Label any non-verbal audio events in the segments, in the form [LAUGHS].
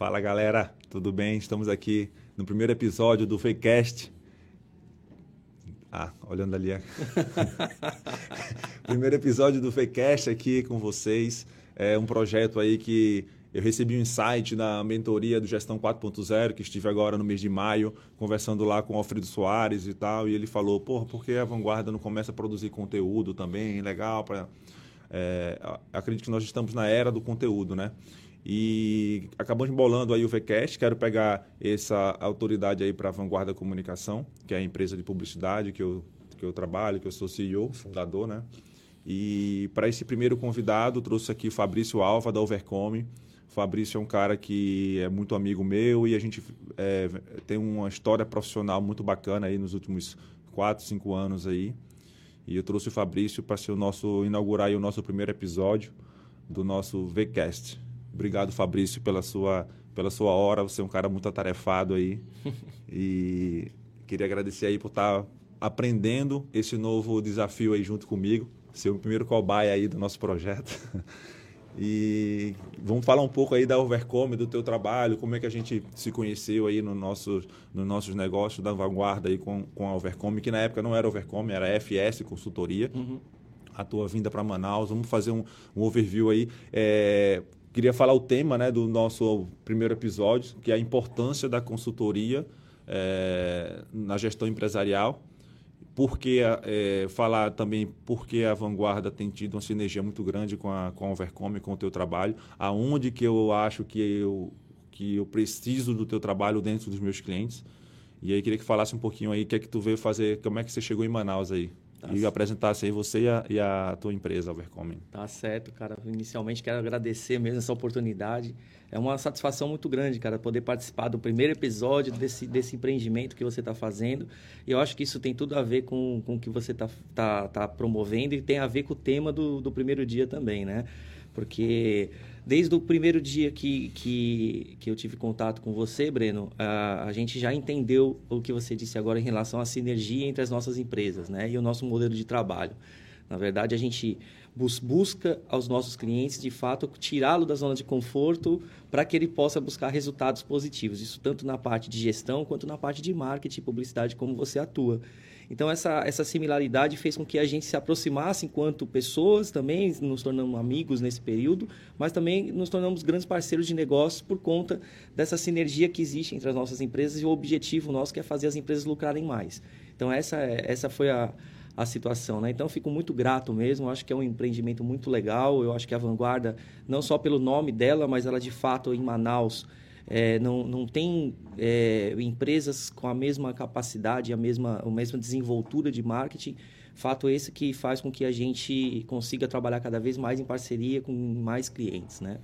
Fala galera, tudo bem? Estamos aqui no primeiro episódio do Fakecast. Ah, olhando ali. [LAUGHS] primeiro episódio do Fakecast aqui com vocês. É um projeto aí que eu recebi um insight na mentoria do Gestão 4.0, que estive agora no mês de maio, conversando lá com o Alfredo Soares e tal, e ele falou, porra, por que a Vanguarda não começa a produzir conteúdo também, legal, para... É, acredito que nós estamos na era do conteúdo, né? E acabamos bolando aí o VCast, quero pegar essa autoridade aí para a Vanguarda Comunicação, que é a empresa de publicidade que eu, que eu trabalho, que eu sou CEO, fundador, né? E para esse primeiro convidado, trouxe aqui o Fabrício Alva, da Overcome, o Fabrício é um cara que é muito amigo meu e a gente é, tem uma história profissional muito bacana aí nos últimos quatro, cinco anos aí. E eu trouxe o Fabrício para ser o nosso inaugurar o nosso primeiro episódio do nosso VCast. Obrigado, Fabrício, pela sua pela sua hora. Você é um cara muito atarefado aí. [LAUGHS] e queria agradecer aí por estar tá aprendendo esse novo desafio aí junto comigo, ser o primeiro cobaia aí do nosso projeto. [LAUGHS] E vamos falar um pouco aí da Overcome, do teu trabalho, como é que a gente se conheceu aí no nosso, nos nossos negócios da vanguarda aí com, com a Overcome, que na época não era Overcome, era FS Consultoria. Uhum. A tua vinda para Manaus, vamos fazer um, um overview aí. É, queria falar o tema né, do nosso primeiro episódio, que é a importância da consultoria é, na gestão empresarial porque é, falar também porque a Vanguarda tem tido uma sinergia muito grande com a, com a Overcome, com o teu trabalho, aonde que eu acho que eu, que eu preciso do teu trabalho dentro dos meus clientes. E aí queria que falasse um pouquinho aí o que é que tu veio fazer, como é que você chegou em Manaus aí. Tá e apresentasse aí você e a, e a tua empresa, Overcome. Tá certo, cara. Inicialmente quero agradecer mesmo essa oportunidade é uma satisfação muito grande, cara, poder participar do primeiro episódio desse, desse empreendimento que você está fazendo. E eu acho que isso tem tudo a ver com, com o que você está tá, tá promovendo e tem a ver com o tema do, do primeiro dia também, né? Porque desde o primeiro dia que, que, que eu tive contato com você, Breno, a, a gente já entendeu o que você disse agora em relação à sinergia entre as nossas empresas né? e o nosso modelo de trabalho. Na verdade, a gente busca aos nossos clientes, de fato, tirá-lo da zona de conforto para que ele possa buscar resultados positivos. Isso tanto na parte de gestão quanto na parte de marketing e publicidade, como você atua. Então, essa, essa similaridade fez com que a gente se aproximasse enquanto pessoas, também nos tornamos amigos nesse período, mas também nos tornamos grandes parceiros de negócios por conta dessa sinergia que existe entre as nossas empresas e o objetivo nosso que é fazer as empresas lucrarem mais. Então, essa, essa foi a, a situação. Né? Então, fico muito grato mesmo. Acho que é um empreendimento muito legal. Eu acho que a Vanguarda, não só pelo nome dela, mas ela de fato em Manaus. É, não, não tem é, empresas com a mesma capacidade, a mesma, a mesma desenvoltura de marketing. Fato esse que faz com que a gente consiga trabalhar cada vez mais em parceria com mais clientes, né?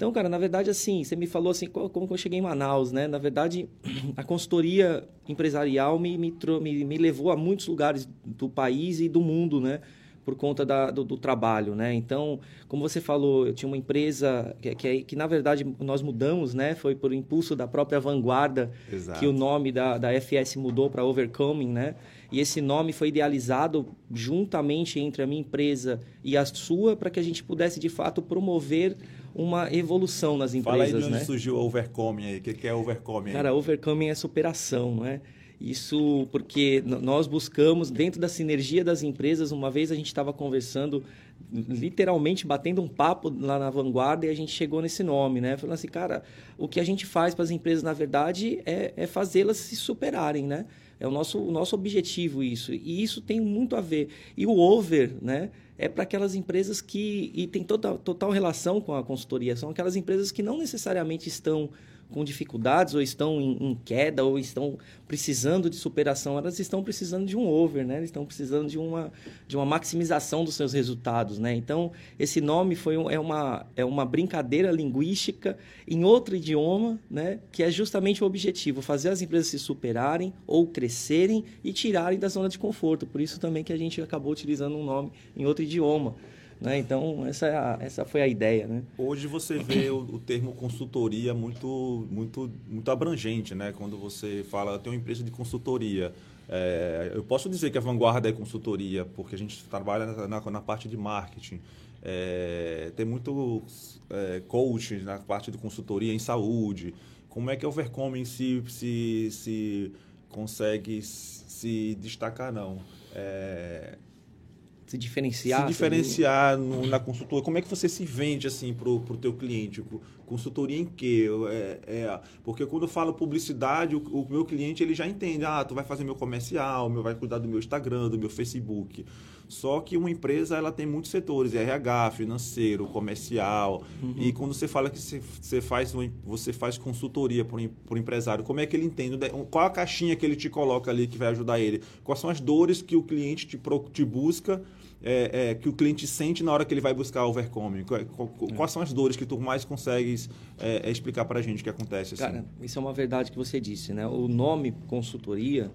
Então, cara, na verdade, assim, você me falou assim, como eu cheguei em Manaus, né? Na verdade, [CLEARS THROAT] a consultoria empresarial me, me, me, me levou a muitos lugares do país e do mundo, né? Por conta da, do, do, trabalho, né? Então, como você falou, eu tinha uma empresa que, que, que, na verdade, nós mudamos, né? Foi por impulso da própria Vanguarda Exato. que o nome da, da FS mudou para Overcoming, né? E esse nome foi idealizado juntamente entre a minha empresa e a sua para que a gente pudesse, de fato, promover uma evolução nas empresas. Fala aí de onde né? surgiu o Overcoming aí. O que é Overcoming? Cara, Overcoming é superação, não é? Isso porque nós buscamos, dentro da sinergia das empresas, uma vez a gente estava conversando, literalmente batendo um papo lá na vanguarda e a gente chegou nesse nome, né? Falando assim, cara, o que a gente faz para as empresas, na verdade, é, é fazê-las se superarem, né? É o nosso, o nosso objetivo isso. E isso tem muito a ver. E o over, né? é para aquelas empresas que, e tem total, total relação com a consultoria, são aquelas empresas que não necessariamente estão com dificuldades ou estão em, em, queda ou estão precisando de superação, elas estão precisando de um over, né? Estão precisando de uma, de uma maximização dos seus resultados, né? Então, esse nome foi um, é, uma, é uma brincadeira linguística em outro idioma, né? Que é justamente o objetivo, fazer as empresas se superarem ou crescerem e tirarem da zona de conforto. Por isso também que a gente acabou utilizando um nome em outro idioma. Né? Então, essa, é a, essa foi a ideia. Né? Hoje você vê o, o, termo consultoria muito, muito, muito abrangente. Né? Quando você fala, tem uma empresa de consultoria, É, eu posso dizer que a vanguarda é consultoria, porque a gente trabalha na, na, na parte de marketing. É, tem muito é, coaching na parte de consultoria em saúde. Como é que a Overcoming se, se, se consegue se destacar, não? É, se diferenciar. Se diferenciar no, na consultoria. Como é que você se vende assim para o teu cliente? Consultoria em quê? É, é, porque quando eu falo publicidade, o, o, meu cliente ele já entende. Ah, tu vai fazer meu comercial, meu, vai cuidar do meu Instagram, do meu Facebook. Só que uma empresa ela tem muitos setores, RH, financeiro, comercial. Uhum. E quando você fala que você faz, você faz consultoria para o empresário, como é que ele entende? Qual a caixinha que ele te coloca ali que vai ajudar ele? Quais são as dores que o cliente te, te busca? É, é, que o cliente sente na hora que ele vai buscar o Overcome? Quais são as dores que tu mais consegues é, é explicar para a gente que acontece? Assim? Cara, isso é uma verdade que você disse, né? O nome consultoria,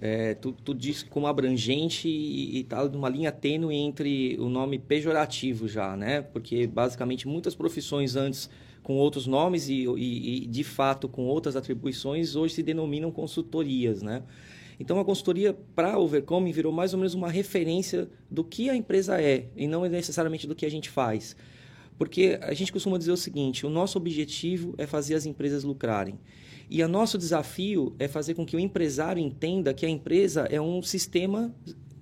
é, tu, tu diz como abrangente e está numa linha tênue entre o nome pejorativo já, né? Porque basicamente muitas profissões antes com outros nomes e, e, e de fato com outras atribuições hoje se denominam consultorias, né? Então, a consultoria para Overcome virou mais ou menos uma referência do que a empresa é e não necessariamente do que a gente faz. Porque a gente costuma dizer o seguinte: o nosso objetivo é fazer as empresas lucrarem. E o nosso desafio é fazer com que o empresário entenda que a empresa é um sistema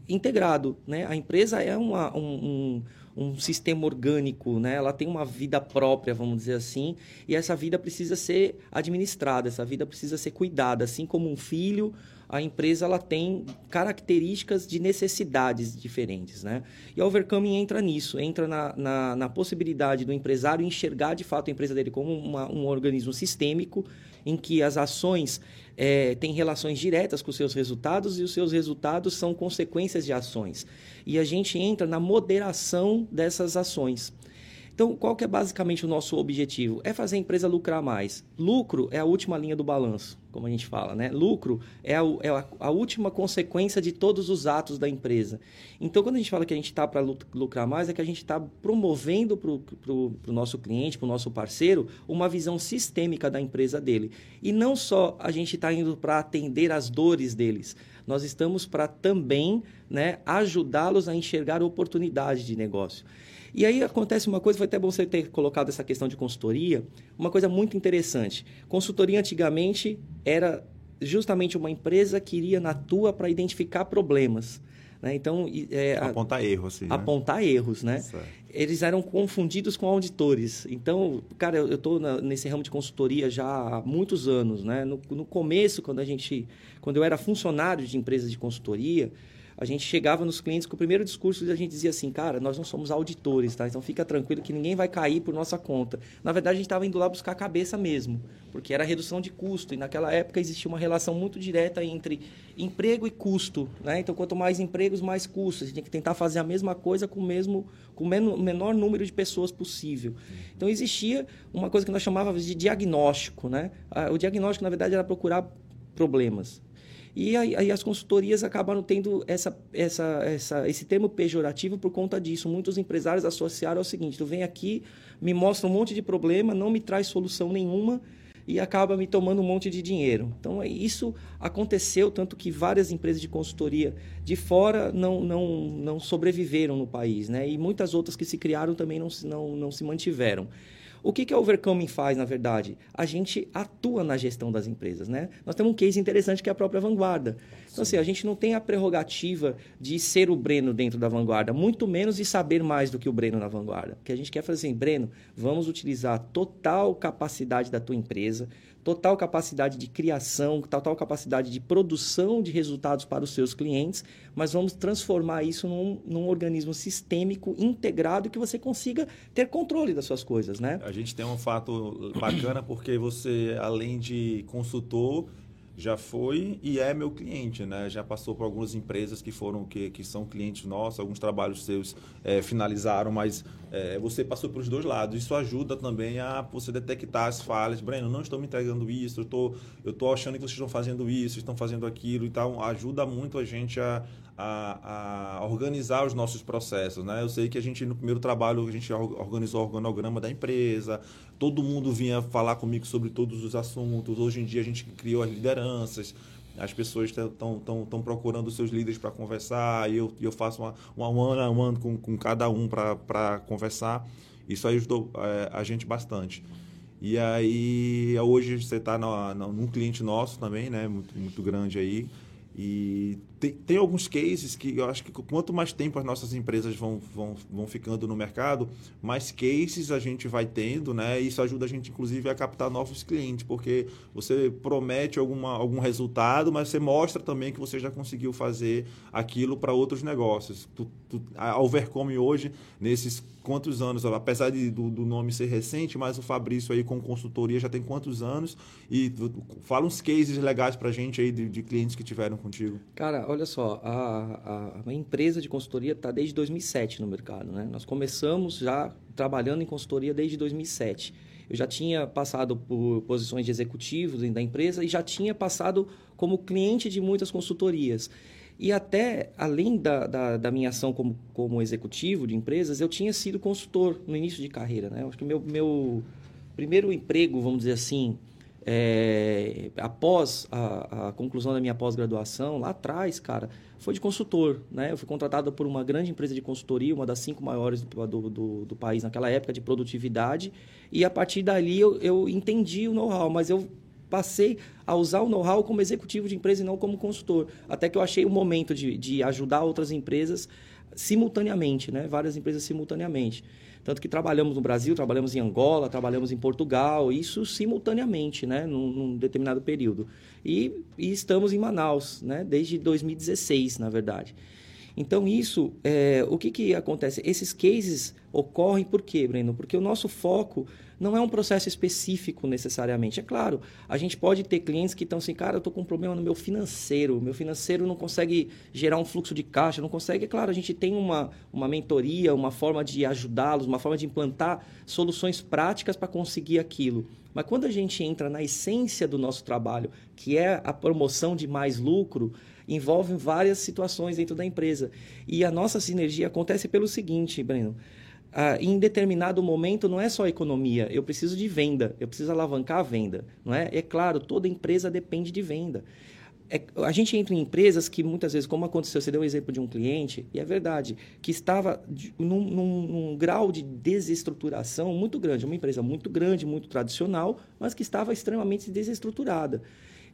integrado. Né? A empresa é uma, um, um, um, sistema orgânico, né? ela tem uma vida própria, vamos dizer assim, e essa vida precisa ser administrada, essa vida precisa ser cuidada, assim como um filho a empresa ela tem características de necessidades diferentes. Né? E a Overcoming entra nisso, entra na, na, na possibilidade do empresário enxergar de fato a empresa dele como uma, um organismo sistêmico em que as ações é, têm relações diretas com os seus resultados e os seus resultados são consequências de ações. E a gente entra na moderação dessas ações. Então, qual que é basicamente o nosso objetivo? É fazer a empresa lucrar mais. Lucro é a última linha do balanço, como a gente fala, né? Lucro é a, é a, última consequência de todos os atos da empresa. Então, quando a gente fala que a gente está para lucrar mais, é que a gente está promovendo para o nosso cliente, para o nosso parceiro, uma visão sistêmica da empresa dele. E não só a gente está indo para atender as dores deles, nós estamos para também né, ajudá-los a enxergar oportunidades de negócio. E aí acontece uma coisa, foi até bom você ter colocado essa questão de consultoria, uma coisa muito interessante. Consultoria antigamente era justamente uma empresa que iria na tua para identificar problemas. Né? Então, é, apontar erros, sim, né? apontar erros, né? Eles eram confundidos com auditores. Então, cara, eu estou nesse ramo de consultoria já há muitos anos, né? No, no começo, quando a gente, quando eu era funcionário de empresas de consultoria, a gente chegava nos clientes com o primeiro discurso a gente dizia assim, cara, nós não somos auditores, tá? Então fica tranquilo que ninguém vai cair por nossa conta. Na verdade, a gente estava indo lá buscar a cabeça mesmo, porque era redução de custo. E naquela época existia uma relação muito direta entre emprego e custo, né? Então, quanto mais empregos, mais custos. A gente tem que tentar fazer a mesma coisa com o mesmo, com o menor número de pessoas possível. Então, existia uma coisa que nós chamávamos de diagnóstico, né? O diagnóstico, na verdade, era procurar problemas. E aí, aí, as consultorias acabaram tendo essa, essa, essa, esse termo pejorativo por conta disso. Muitos empresários associaram ao seguinte: tu vem aqui, me mostra um monte de problema, não me traz solução nenhuma e acaba me tomando um monte de dinheiro. Então, é, isso aconteceu, tanto que várias empresas de consultoria de fora não, não, não sobreviveram no país, né? E muitas outras que se criaram também não, não, não se mantiveram. O que, que a Overcoming faz, na verdade? A gente atua na gestão das empresas, né? Nós temos um case interessante que é a própria Vanguarda. Então, assim, a gente não tem a prerrogativa de ser o Breno dentro da Vanguarda, muito menos de saber mais do que o Breno na Vanguarda. O que a gente quer fazer assim, Breno, vamos utilizar a total capacidade da tua empresa, total capacidade de criação, total capacidade de produção de resultados para os seus clientes, mas vamos transformar isso num, num organismo sistêmico, integrado, que você consiga ter controle das suas coisas, né? A gente tem um fato bacana porque você, além de consultor, já foi e é meu cliente, né? Já passou por algumas empresas que foram que, que são clientes nossos, alguns trabalhos seus é, finalizaram, mas é, você passou pelos dois lados. Isso ajuda também a você detectar as falhas. Breno, não estou me entregando isso, eu eu estou achando que vocês estão fazendo isso, estão fazendo aquilo e tal. Ajuda muito a gente a, a, a, organizar os nossos processos, né? Eu sei que a gente no primeiro trabalho a gente organizou o organograma da empresa, todo mundo vinha falar comigo sobre todos os assuntos. Hoje em dia a gente criou as lideranças, as pessoas estão procurando seus líderes para conversar, e eu, eu faço uma, uma one on one com, com cada um para conversar. Isso ajudou é, a gente bastante. E aí, hoje você está num cliente nosso também, né? Muito, muito grande aí. E tem, tem, alguns cases que eu acho que quanto mais tempo as nossas empresas vão, vão, vão ficando no mercado, mais cases a gente vai tendo, né? Isso ajuda a gente, inclusive, a captar novos clientes, porque você promete alguma, algum resultado, mas você mostra também que você já conseguiu fazer aquilo para outros negócios. Tu, tu, a Overcome hoje, nesses quantos anos, apesar de, do, do, nome ser recente, mas o Fabrício aí com consultoria já tem quantos anos? E fala uns cases legais para a gente aí de, de clientes que tiveram contigo. Cara, olha só, a, a, a empresa de consultoria está desde 2007 no mercado. Né? Nós começamos já trabalhando em consultoria desde 2007. Eu já tinha passado por posições de executivo da empresa e já tinha passado como cliente de muitas consultorias. E até, além da, da, da, minha ação como, como executivo de empresas, eu tinha sido consultor no início de carreira. Né? Acho que meu, meu primeiro emprego, vamos dizer assim, é, após a, a, conclusão da minha pós-graduação, lá atrás, cara, foi de consultor. Né? Eu fui contratado por uma grande empresa de consultoria, uma das cinco maiores do, do, do, do país naquela época, de produtividade. E a partir dali eu, eu entendi o know-how, mas eu passei a usar o know-how como executivo de empresa e não como consultor. Até que eu achei o momento de, de ajudar outras empresas simultaneamente, né? várias empresas simultaneamente. Tanto que trabalhamos no Brasil, trabalhamos em Angola, trabalhamos em Portugal, isso simultaneamente, né, num, num determinado período. E, e, estamos em Manaus, né, desde 2016, na verdade. Então, isso, é, o que, que acontece? Esses cases ocorrem por quê, Breno? Porque o nosso foco não é um processo específico necessariamente. É claro, a gente pode ter clientes que estão assim, cara, eu estou com um problema no meu financeiro, meu financeiro não consegue gerar um fluxo de caixa, não consegue. É claro, a gente tem uma, uma mentoria, uma forma de ajudá-los, uma forma de implantar soluções práticas para conseguir aquilo. Mas quando a gente entra na essência do nosso trabalho, que é a promoção de mais lucro, envolve várias situações dentro da empresa. E a nossa sinergia acontece pelo seguinte, Breno. Ah, em determinado momento não é só economia, eu preciso de venda, eu preciso alavancar a venda, não é? É claro, toda empresa depende de venda. É, a gente entra em empresas que muitas vezes, como aconteceu, você deu o um exemplo de um cliente, e é verdade, que estava de, num, num, num, grau de desestruturação muito grande, uma empresa muito grande, muito tradicional, mas que estava extremamente desestruturada.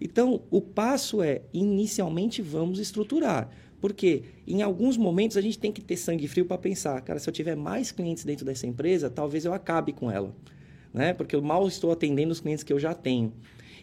Então, o passo é, inicialmente, vamos estruturar. Porque em alguns momentos a gente tem que ter sangue frio para pensar, cara, se eu tiver mais clientes dentro dessa empresa, talvez eu acabe com ela. Né? Porque eu mal estou atendendo os clientes que eu já tenho.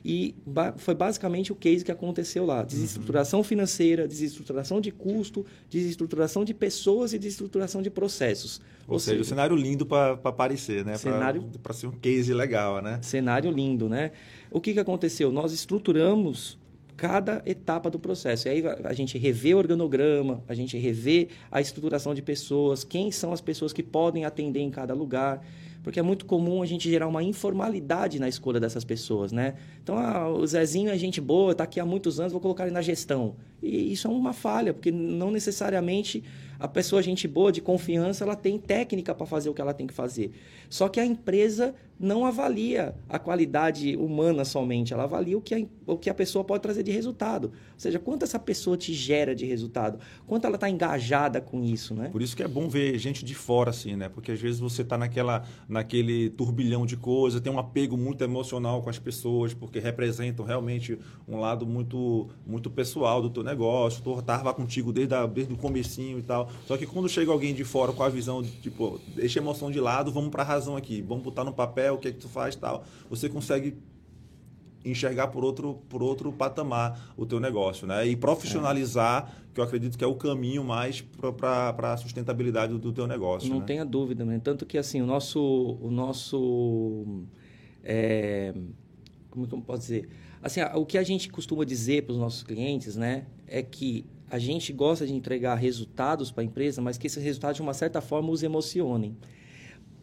E ba foi basicamente o case que aconteceu lá: desestruturação financeira, desestruturação de custo, desestruturação de pessoas e desestruturação de processos. Ou, Ou seja, seja, o cenário lindo para aparecer, né? Cenário para ser um case legal, né? Cenário lindo, né? O que, que aconteceu? Nós estruturamos cada etapa do processo. E aí a gente revê o organograma, a gente revê a estruturação de pessoas, quem são as pessoas que podem atender em cada lugar porque é muito comum a gente gerar uma informalidade na escolha dessas pessoas, né? Então, ah, o Zezinho é gente boa, está aqui há muitos anos, vou colocar ele na gestão. E isso é uma falha, porque não necessariamente a pessoa gente boa, de confiança, ela tem técnica para fazer o que ela tem que fazer. Só que a empresa não avalia a qualidade humana somente, ela avalia o que a, o que a pessoa pode trazer de resultado. Ou seja, quanto essa pessoa te gera de resultado, quanto ela está engajada com isso, né? Por isso que é bom ver gente de fora, assim, né? Porque às vezes você está naquela, naquele turbilhão de coisas, tem um apego muito emocional com as pessoas, porque representam realmente um lado muito, muito pessoal do teu negócio. Tu estava contigo desde, a, desde o comecinho e tal. Só que quando chega alguém de fora com a visão de, tipo, deixa a emoção de lado, vamos para a razão aqui, vamos botar no papel o que é que tu faz tal, você consegue enxergar por outro, por outro patamar o teu negócio, né? E profissionalizar, é. que eu acredito que é o caminho mais para a sustentabilidade do, teu negócio. Não né? tenha dúvida, né? Tanto que assim, o nosso, o nosso é, como que eu posso dizer? Assim, o que a gente costuma dizer para os nossos clientes, né, é que a gente gosta de entregar resultados para a empresa, mas que esses resultados, de uma certa forma, os emocionem.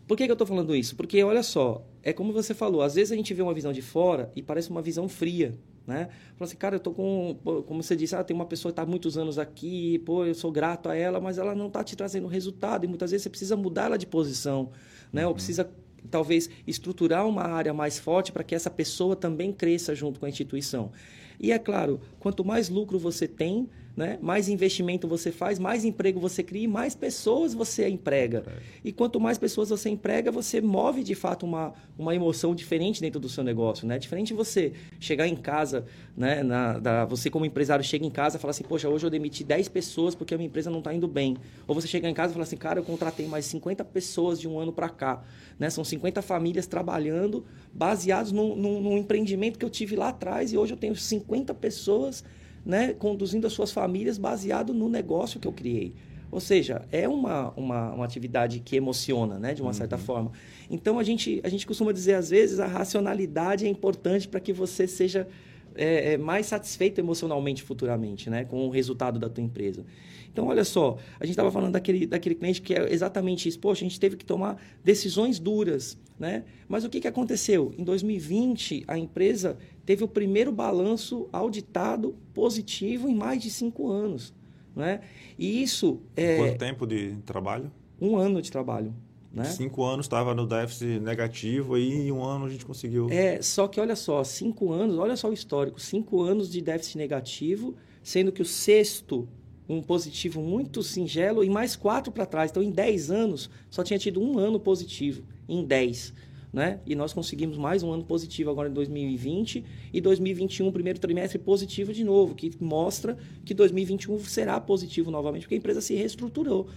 Por que, que eu estou falando isso? Porque, olha só, é como você falou, às vezes a gente vê uma visão de fora e parece uma visão fria, né? Fala assim, cara, eu tô com, como você disse, ah, tem uma pessoa que está há muitos anos aqui, pô, eu sou grato a ela, mas ela não está te trazendo resultado e muitas vezes você precisa mudar ela de posição, né? Uhum. Ou precisa talvez estruturar uma área mais forte para que essa pessoa também cresça junto com a instituição. E é claro, quanto mais lucro você tem, né? mais investimento você faz, mais emprego você cria e mais pessoas você emprega. É. E quanto mais pessoas você emprega, você move de fato uma, uma emoção diferente dentro do seu negócio. Né? Diferente de você chegar em casa, né? Na, da, você como empresário chega em casa e fala assim, poxa, hoje eu demiti 10 pessoas porque a minha empresa não está indo bem. Ou você chegar em casa e fala assim, cara, eu contratei mais 50 pessoas de um ano para cá. Né? São 50 famílias trabalhando baseados num, num, num empreendimento que eu tive lá atrás e hoje eu tenho 50 pessoas né, conduzindo as suas famílias baseado no negócio que eu criei. Ou seja, é uma, uma, uma atividade que emociona, né, de uma uhum. certa forma. Então, a gente, a gente costuma dizer, às vezes, a racionalidade é importante para que você seja é, é, mais satisfeito emocionalmente futuramente, né, com o resultado da tua empresa. Então, olha só, a gente estava falando daquele, daquele cliente que é exatamente isso. Poxa, a gente teve que tomar decisões duras, né? Mas o que, que aconteceu? Em 2020, a empresa teve o primeiro balanço auditado positivo em mais de cinco anos, né? E isso... É... Quanto tempo de trabalho? Um ano de trabalho. Né? Cinco anos estava no déficit negativo e em um ano a gente conseguiu. É, só que olha só, cinco anos, olha só o histórico, cinco anos de déficit negativo, sendo que o sexto um positivo muito singelo e mais quatro para trás. Então, em 10 anos, só tinha tido um ano positivo, em 10. Né? E nós conseguimos mais um ano positivo agora em 2020 e 2021, primeiro trimestre positivo de novo, que mostra que 2021 será positivo novamente, porque a empresa se reestruturou.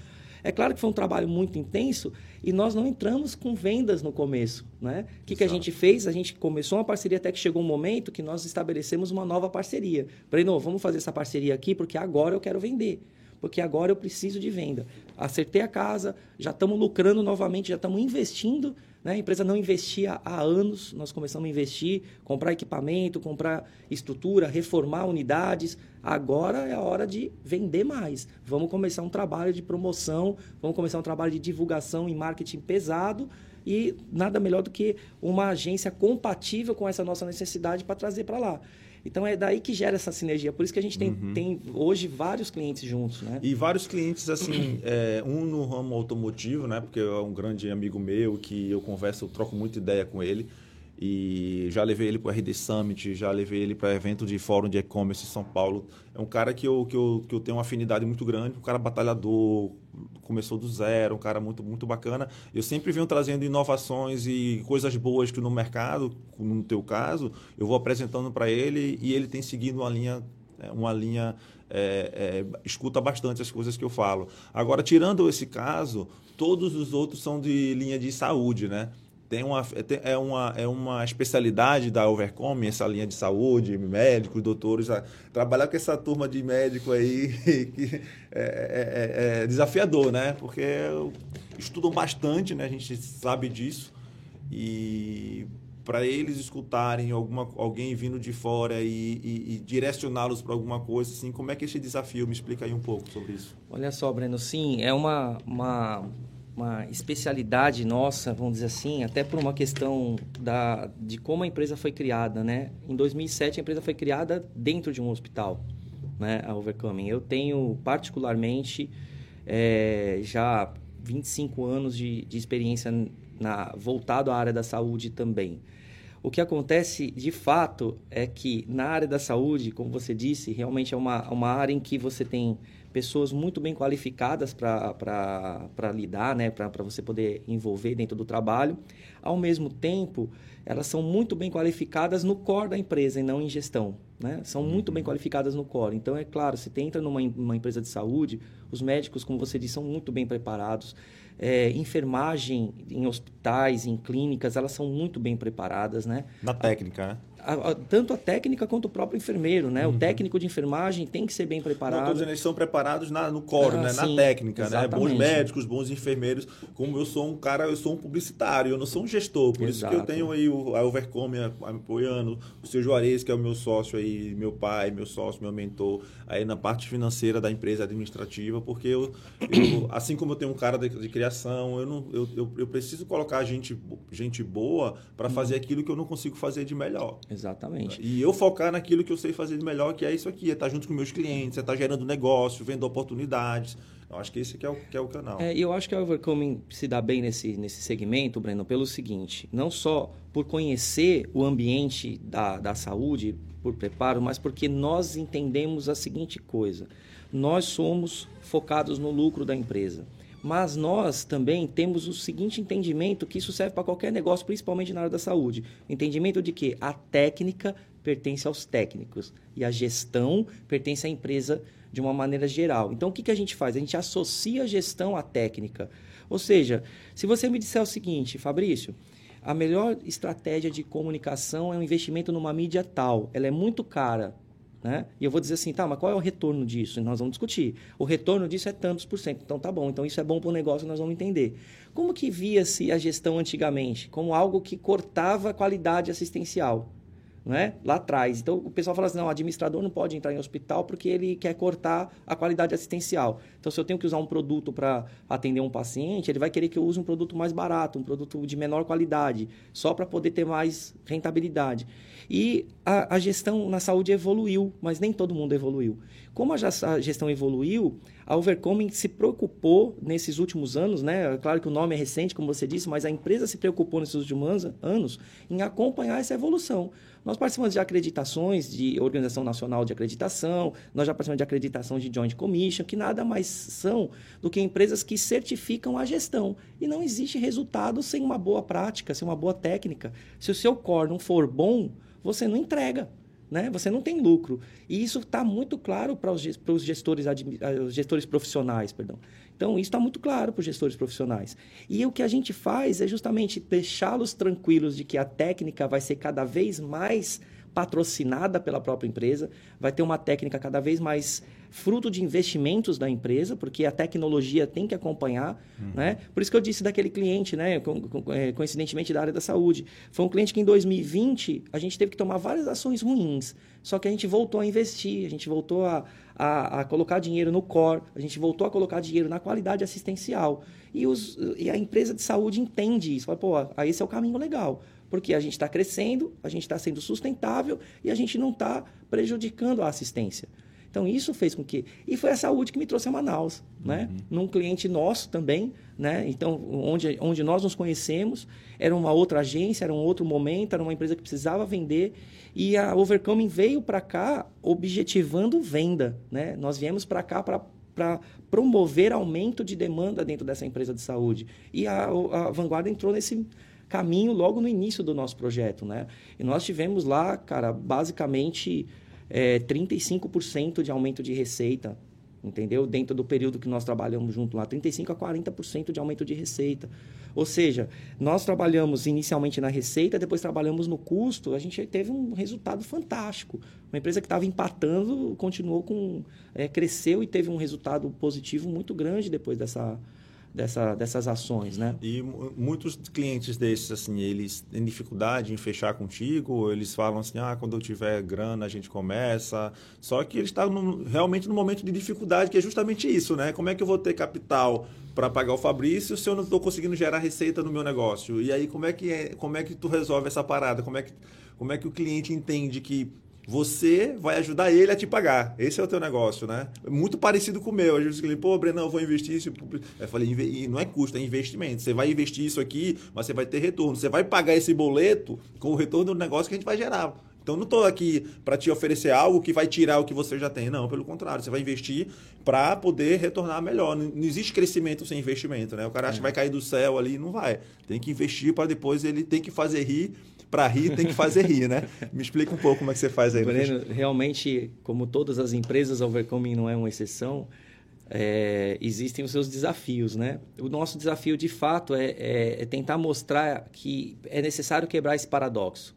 É claro que foi um trabalho muito intenso e nós não entramos com vendas no começo. Né? O que, que a gente fez? A gente começou uma parceria até que chegou um momento que nós estabelecemos uma nova parceria. Falei, não, vamos fazer essa parceria aqui porque agora eu quero vender porque agora eu preciso de venda. Acertei a casa, já estamos lucrando novamente, já estamos investindo. Né? A empresa não investia há anos, nós começamos a investir, comprar equipamento, comprar estrutura, reformar unidades. Agora é a hora de vender mais. Vamos começar um trabalho de promoção, vamos começar um trabalho de divulgação e marketing pesado e nada melhor do que uma agência compatível com essa nossa necessidade para trazer para lá. Então é daí que gera essa sinergia. Por isso que a gente tem, uhum. tem hoje vários clientes juntos, né? E vários clientes, assim, é, um no ramo automotivo, né? Porque é um grande amigo meu que eu converso, eu troco muita ideia com ele. E já levei ele para o RD Summit, já levei ele para evento de fórum de e-commerce em São Paulo. É um cara que eu, que, eu, que eu tenho uma afinidade muito grande, um cara batalhador, começou do zero, um cara muito, muito bacana. Eu sempre venho trazendo inovações e coisas boas que no mercado, no teu caso, eu vou apresentando para ele e ele tem seguido uma linha, é, uma linha é, é, escuta bastante as coisas que eu falo. Agora, tirando esse caso, todos os outros são de linha de saúde, né? Tem uma, é, uma, é uma especialidade da Overcome, essa linha de saúde, médicos, doutores, trabalhar com essa turma de médico aí [LAUGHS] que é, é, é, é desafiador, né? Porque estudam bastante, né? A gente sabe disso. E para eles escutarem alguma, alguém vindo de fora e, e, e direcioná-los para alguma coisa, assim, como é que esse desafio? Me explica aí um pouco sobre isso. Olha só, Breno, sim, é uma, uma uma especialidade nossa, vamos dizer assim, até por uma questão da, de como a empresa foi criada, né? Em 2007 a empresa foi criada dentro de um hospital, né? A Overcoming. Eu tenho particularmente é, já 25 anos de, de experiência na, voltado à área da saúde também. O que acontece de fato é que na área da saúde, como você disse, realmente é uma, uma área em que você tem pessoas muito bem qualificadas para lidar, né? para você poder envolver dentro do trabalho. Ao mesmo tempo, elas são muito bem qualificadas no core da empresa e não em gestão. Né? São muito bem uhum. qualificadas no core. Então, é claro, se você entra numa, numa empresa de saúde, os médicos, como você disse, são muito bem preparados. É, enfermagem em hospitais, em clínicas, elas são muito bem preparadas, né? Na técnica, né? A, a, tanto a técnica quanto o próprio enfermeiro, né? Uhum. O técnico de enfermagem tem que ser bem preparado. Não, todos eles são preparados na, no core, ah, né? Sim, na técnica, exatamente. né? Bons médicos, bons enfermeiros. Como eu sou um cara, eu sou um publicitário, eu não sou um gestor. Por Exato. isso que eu tenho aí o, a Overcome apoiando, o seu Juarez, que é o meu sócio aí, meu pai, meu sócio, meu mentor, aí na parte financeira da empresa administrativa, porque eu, eu [COUGHS] assim como eu tenho um cara de, de criação, eu, não, eu, eu, eu, preciso colocar gente, gente boa para uhum. fazer aquilo que eu não consigo fazer de melhor. Exatamente. E eu focar naquilo que eu sei fazer de melhor, que é isso aqui, é estar junto com meus clientes, é estar gerando negócio, vendo oportunidades. Eu acho que esse que é o, que é o canal. É, eu acho que a Overcoming se dá bem nesse, nesse segmento, Breno, pelo seguinte: não só por conhecer o ambiente da, da saúde, por preparo, mas porque nós entendemos a seguinte coisa: nós somos focados no lucro da empresa. Mas nós também temos o seguinte entendimento que isso serve para qualquer negócio, principalmente na área da saúde. Entendimento de que a técnica pertence aos técnicos e a gestão pertence à empresa de uma maneira geral. Então, o que, que a gente faz? A gente associa a gestão à técnica. Ou seja, se você me disser o seguinte, Fabrício, a melhor estratégia de comunicação é um investimento numa mídia tal, ela é muito cara, né? E eu vou dizer assim, tá, mas qual é o retorno disso? E nós vamos discutir. O retorno disso é tantos por cento. Então tá bom, então isso é bom para o negócio, nós vamos entender. Como que via-se a gestão antigamente? Como algo que cortava a qualidade assistencial né? lá atrás. Então o pessoal fala assim: não, o administrador não pode entrar em hospital porque ele quer cortar a qualidade assistencial. Então, se eu tenho que usar um produto para atender um paciente, ele vai querer que eu use um produto mais barato, um produto de menor qualidade, só para poder ter mais rentabilidade. E a, a, gestão na saúde evoluiu, mas nem todo mundo evoluiu. Como a, gestão evoluiu, a Overcoming se preocupou nesses últimos anos, né? Claro que o nome é recente, como você disse, mas a empresa se preocupou nesses últimos anos em acompanhar essa evolução. Nós participamos de acreditações de Organização Nacional de Acreditação, nós já participamos de acreditação de Joint Commission, que nada mais são do que empresas que certificam a gestão. E não existe resultado sem uma boa prática, sem uma boa técnica. Se o seu core não for bom, você não entrega né? Você não tem lucro. E isso está muito claro para os, gestores, os gestores profissionais, perdão. Então, isso está muito claro para os gestores profissionais. E o que a gente faz é justamente deixá-los tranquilos de que a técnica vai ser cada vez mais patrocinada pela própria empresa, vai ter uma técnica cada vez mais fruto de investimentos da empresa, porque a tecnologia tem que acompanhar, uhum. né? Por isso que eu disse daquele cliente, né? É, coincidentemente da área da saúde. Foi um cliente que em 2020 a gente teve que tomar várias ações ruins, só que a gente voltou a investir, a gente voltou a, a, a colocar dinheiro no core, a gente voltou a colocar dinheiro na qualidade assistencial. E, os, e a empresa de saúde entende isso, fala, pô, esse é o caminho legal porque a gente está crescendo, a gente está sendo sustentável e a gente não está prejudicando a assistência. Então, isso fez com que... E foi a saúde que me trouxe a Manaus, né? Uhum. Num cliente nosso também, né? Então, onde, onde nós nos conhecemos, era uma outra agência, era um outro momento, era uma empresa que precisava vender. E a Overcoming veio para cá objetivando venda, né? Nós viemos para cá para para promover aumento de demanda dentro dessa empresa de saúde. E a, a Vanguarda entrou nesse caminho logo no início do nosso projeto, né? E nós tivemos lá, cara, basicamente é, 35% de aumento de receita, entendeu? Dentro do período que nós trabalhamos junto lá, 35 a 40% de aumento de receita. Ou seja, nós trabalhamos inicialmente na receita, depois trabalhamos no custo, a gente teve um resultado fantástico. Uma empresa que estava empatando continuou com é, cresceu e teve um resultado positivo muito grande depois dessa dessa, dessas ações, né? E muitos clientes desses, assim, eles têm dificuldade em fechar contigo, eles falam assim, ah, quando eu tiver grana a gente começa, só que eles estão realmente no momento de dificuldade, que é justamente isso, né? Como é que eu vou ter capital para pagar o Fabrício se eu não estou conseguindo gerar receita no meu negócio? E aí, como é que, é, como é que tu resolve essa parada? Como é que, como é que o cliente entende que você vai ajudar ele a te pagar. Esse é o teu negócio, né? Muito parecido com o meu. Às vezes ele, pô, Brenão, eu vou investir isso. Eu falei, não é custo, é investimento. Você vai investir isso aqui, mas você vai ter retorno. Você vai pagar esse boleto com o retorno do negócio que a gente vai gerar. Então não estou aqui para te oferecer algo que vai tirar o que você já tem. Não, pelo contrário, você vai investir para poder retornar melhor. Não, não, existe crescimento sem investimento, né? O cara acha que vai cair do céu ali, não vai. Tem que investir para depois ele tem que fazer rir para rir tem que fazer rir, né? Me explica um pouco como é que você faz aí. Breno, realmente, como todas as empresas, a Overcoming não é uma exceção, é, existem os seus desafios, né? O nosso desafio, de fato, é, é, é, tentar mostrar que é necessário quebrar esse paradoxo.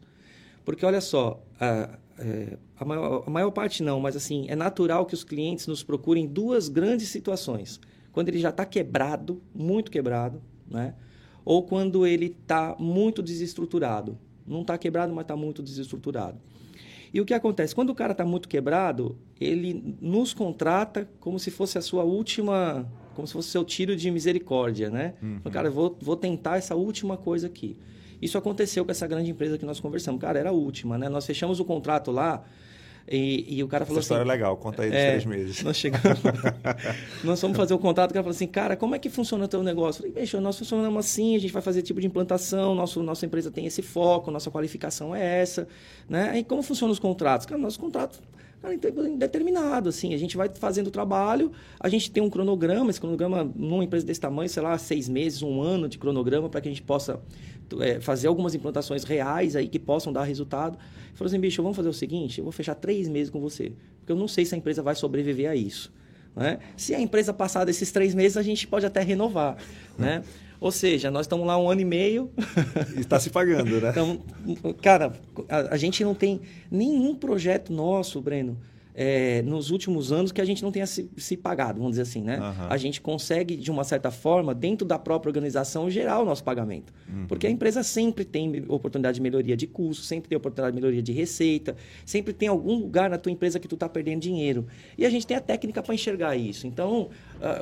Porque, olha só, a, é, a, maior, a maior parte não, mas assim, é natural que os clientes nos procurem duas grandes situações. Quando ele já está quebrado, muito quebrado, né? Ou quando ele está muito desestruturado. Não está quebrado, mas está muito desestruturado. E o que acontece? Quando o cara está muito quebrado, ele nos contrata como se fosse a sua última, como se fosse o seu tiro de misericórdia, né? Uhum. Cara, vou, vou tentar essa última coisa aqui. Isso aconteceu com essa grande empresa que nós conversamos. Cara, era a última, né? Nós fechamos o contrato lá E, e o cara falou Essa história assim... é legal, conta aí dos é, três meses. Nós chegamos... [LAUGHS] nós fomos fazer o contato, o cara falou assim, cara, como é que funciona o teu negócio? Eu falei, bicho, nós funcionamos assim, a gente vai fazer tipo de implantação, nosso, nossa empresa tem esse foco, nossa qualificação é essa, né? E como funcionam os contratos? Cara, nossos contratos cara, determinado, assim, a gente vai fazendo o trabalho, a gente tem um cronograma, esse cronograma numa empresa desse tamanho, sei lá, seis meses, um ano de cronograma para que a gente possa é, fazer algumas implantações reais aí que possam dar resultado. Falou assim, bicho, vamos fazer o seguinte, eu vou fechar três meses com você, porque eu não sei se a empresa vai sobreviver a isso. Né? Se a empresa passar desses três meses, a gente pode até renovar. Né? [LAUGHS] Ou seja, nós estamos lá um ano e meio. Está se pagando, né? [LAUGHS] Então, cara, a, a, gente não tem nenhum projeto nosso, Breno, é, nos últimos anos que a gente não tenha se, se pagado, vamos dizer assim, né? Uhum. A gente consegue, de uma certa forma, dentro da própria organização, gerar o nosso pagamento. Uhum. Porque a empresa sempre tem oportunidade de melhoria de custo, sempre tem oportunidade de melhoria de receita, sempre tem algum lugar na tua empresa que tu está perdendo dinheiro. E a gente tem a técnica para enxergar isso. Então,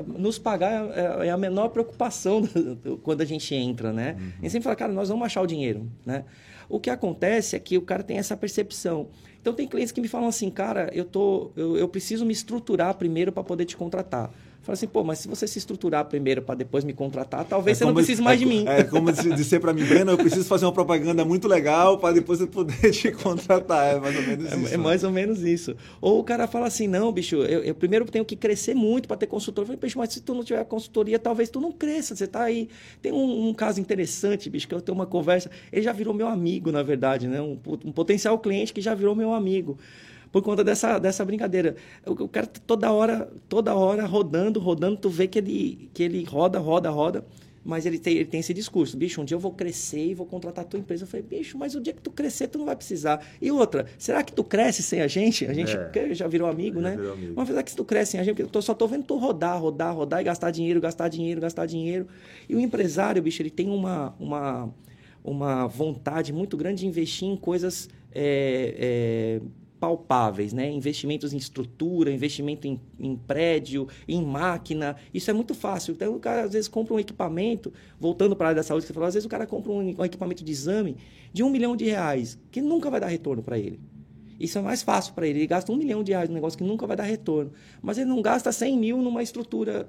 nos pagar é, é, a menor preocupação [LAUGHS] quando a gente entra, né? Uhum. A gente sempre fala, cara, nós vamos achar o dinheiro, né? O que acontece é que o cara tem essa percepção. Então tem clientes que me falam assim, cara, eu, tô, eu, eu preciso me estruturar primeiro para poder te contratar. Fala assim, pô, mas se você se estruturar primeiro para depois me contratar, talvez é você não precise mais é, de mim. É como dizer para mim, Breno, eu preciso fazer uma propaganda muito legal para depois eu poder te contratar. É mais ou menos isso. É, é mais ou menos isso. Ou o cara fala assim, não, bicho, eu, eu primeiro tenho que crescer muito para ter consultor. Eu falei, bicho, mas se tu não tiver consultoria, talvez tu não cresça. Você tá aí. Tem um, um caso interessante, bicho, que eu tenho uma conversa. Ele já virou meu amigo, na verdade, né? Um, um potencial cliente que já virou meu amigo por conta dessa, dessa brincadeira. O, o cara tá toda hora, toda hora rodando, rodando, tu vê que ele, que ele roda, roda, roda, mas ele tem, ele tem esse discurso, bicho, um dia eu vou crescer e vou contratar a tua empresa. Eu falei, bicho, mas o dia que tu crescer, tu não vai precisar. E outra, será que tu cresce sem a gente? A gente é, já virou amigo, já né? Virou amigo. Mas será que se tu cresce sem a gente? Porque eu só tô vendo tu rodar, rodar, rodar e gastar dinheiro, gastar dinheiro, gastar dinheiro. E o empresário, bicho, ele tem uma, uma, uma vontade muito grande de investir em coisas é, é, palpáveis, né? Investimentos em estrutura, investimento em, em, prédio, em máquina. Isso é muito fácil. Então, o cara às vezes compra um equipamento, voltando para a área da saúde, você falou, às vezes o cara compra um, um equipamento de exame de um milhão de reais, que nunca vai dar retorno para ele. Isso é mais fácil para ele. Ele gasta um milhão de reais num negócio que nunca vai dar retorno. Mas ele não gasta 100 mil numa estrutura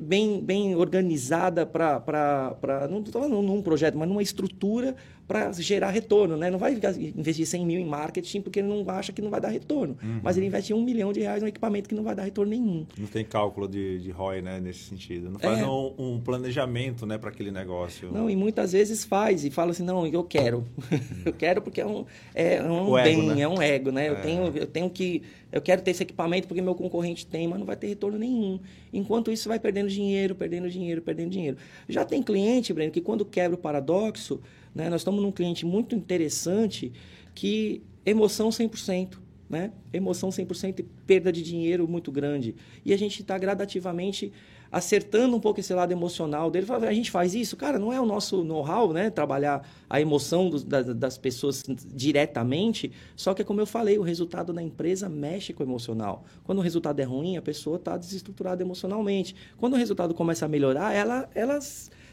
bem, bem organizada para. Não estou falando num projeto, mas numa estrutura para gerar retorno. Né? Não vai investir 100 mil em marketing porque ele não acha que não vai dar retorno. Uhum. Mas ele investe um milhão de reais num equipamento que não vai dar retorno nenhum. Não tem cálculo de, de ROI né, nesse sentido. Não faz é. um, um, planejamento né, para aquele negócio. Não, e muitas vezes faz e fala assim: não, eu quero. [LAUGHS] eu quero porque é um, é um bem, ego, né? é um ego. Né? É. Eu, tenho, eu tenho que eu quero ter esse equipamento porque meu concorrente tem, mas não vai ter retorno nenhum. Enquanto isso, vai perdendo dinheiro, perdendo dinheiro, perdendo dinheiro. Já tem cliente, Breno, que quando quebra o paradoxo, né, nós estamos num cliente muito interessante que emoção 100%. Né? Emoção 100% e perda de dinheiro muito grande. E a gente está gradativamente acertando um pouco esse lado emocional dele. A gente faz isso? Cara, não é o nosso know-how, né? Trabalhar a emoção das, das, pessoas diretamente. Só que, como eu falei, o resultado da empresa mexe com o emocional. Quando o resultado é ruim, a pessoa está desestruturada emocionalmente. Quando o resultado começa a melhorar, ela, ela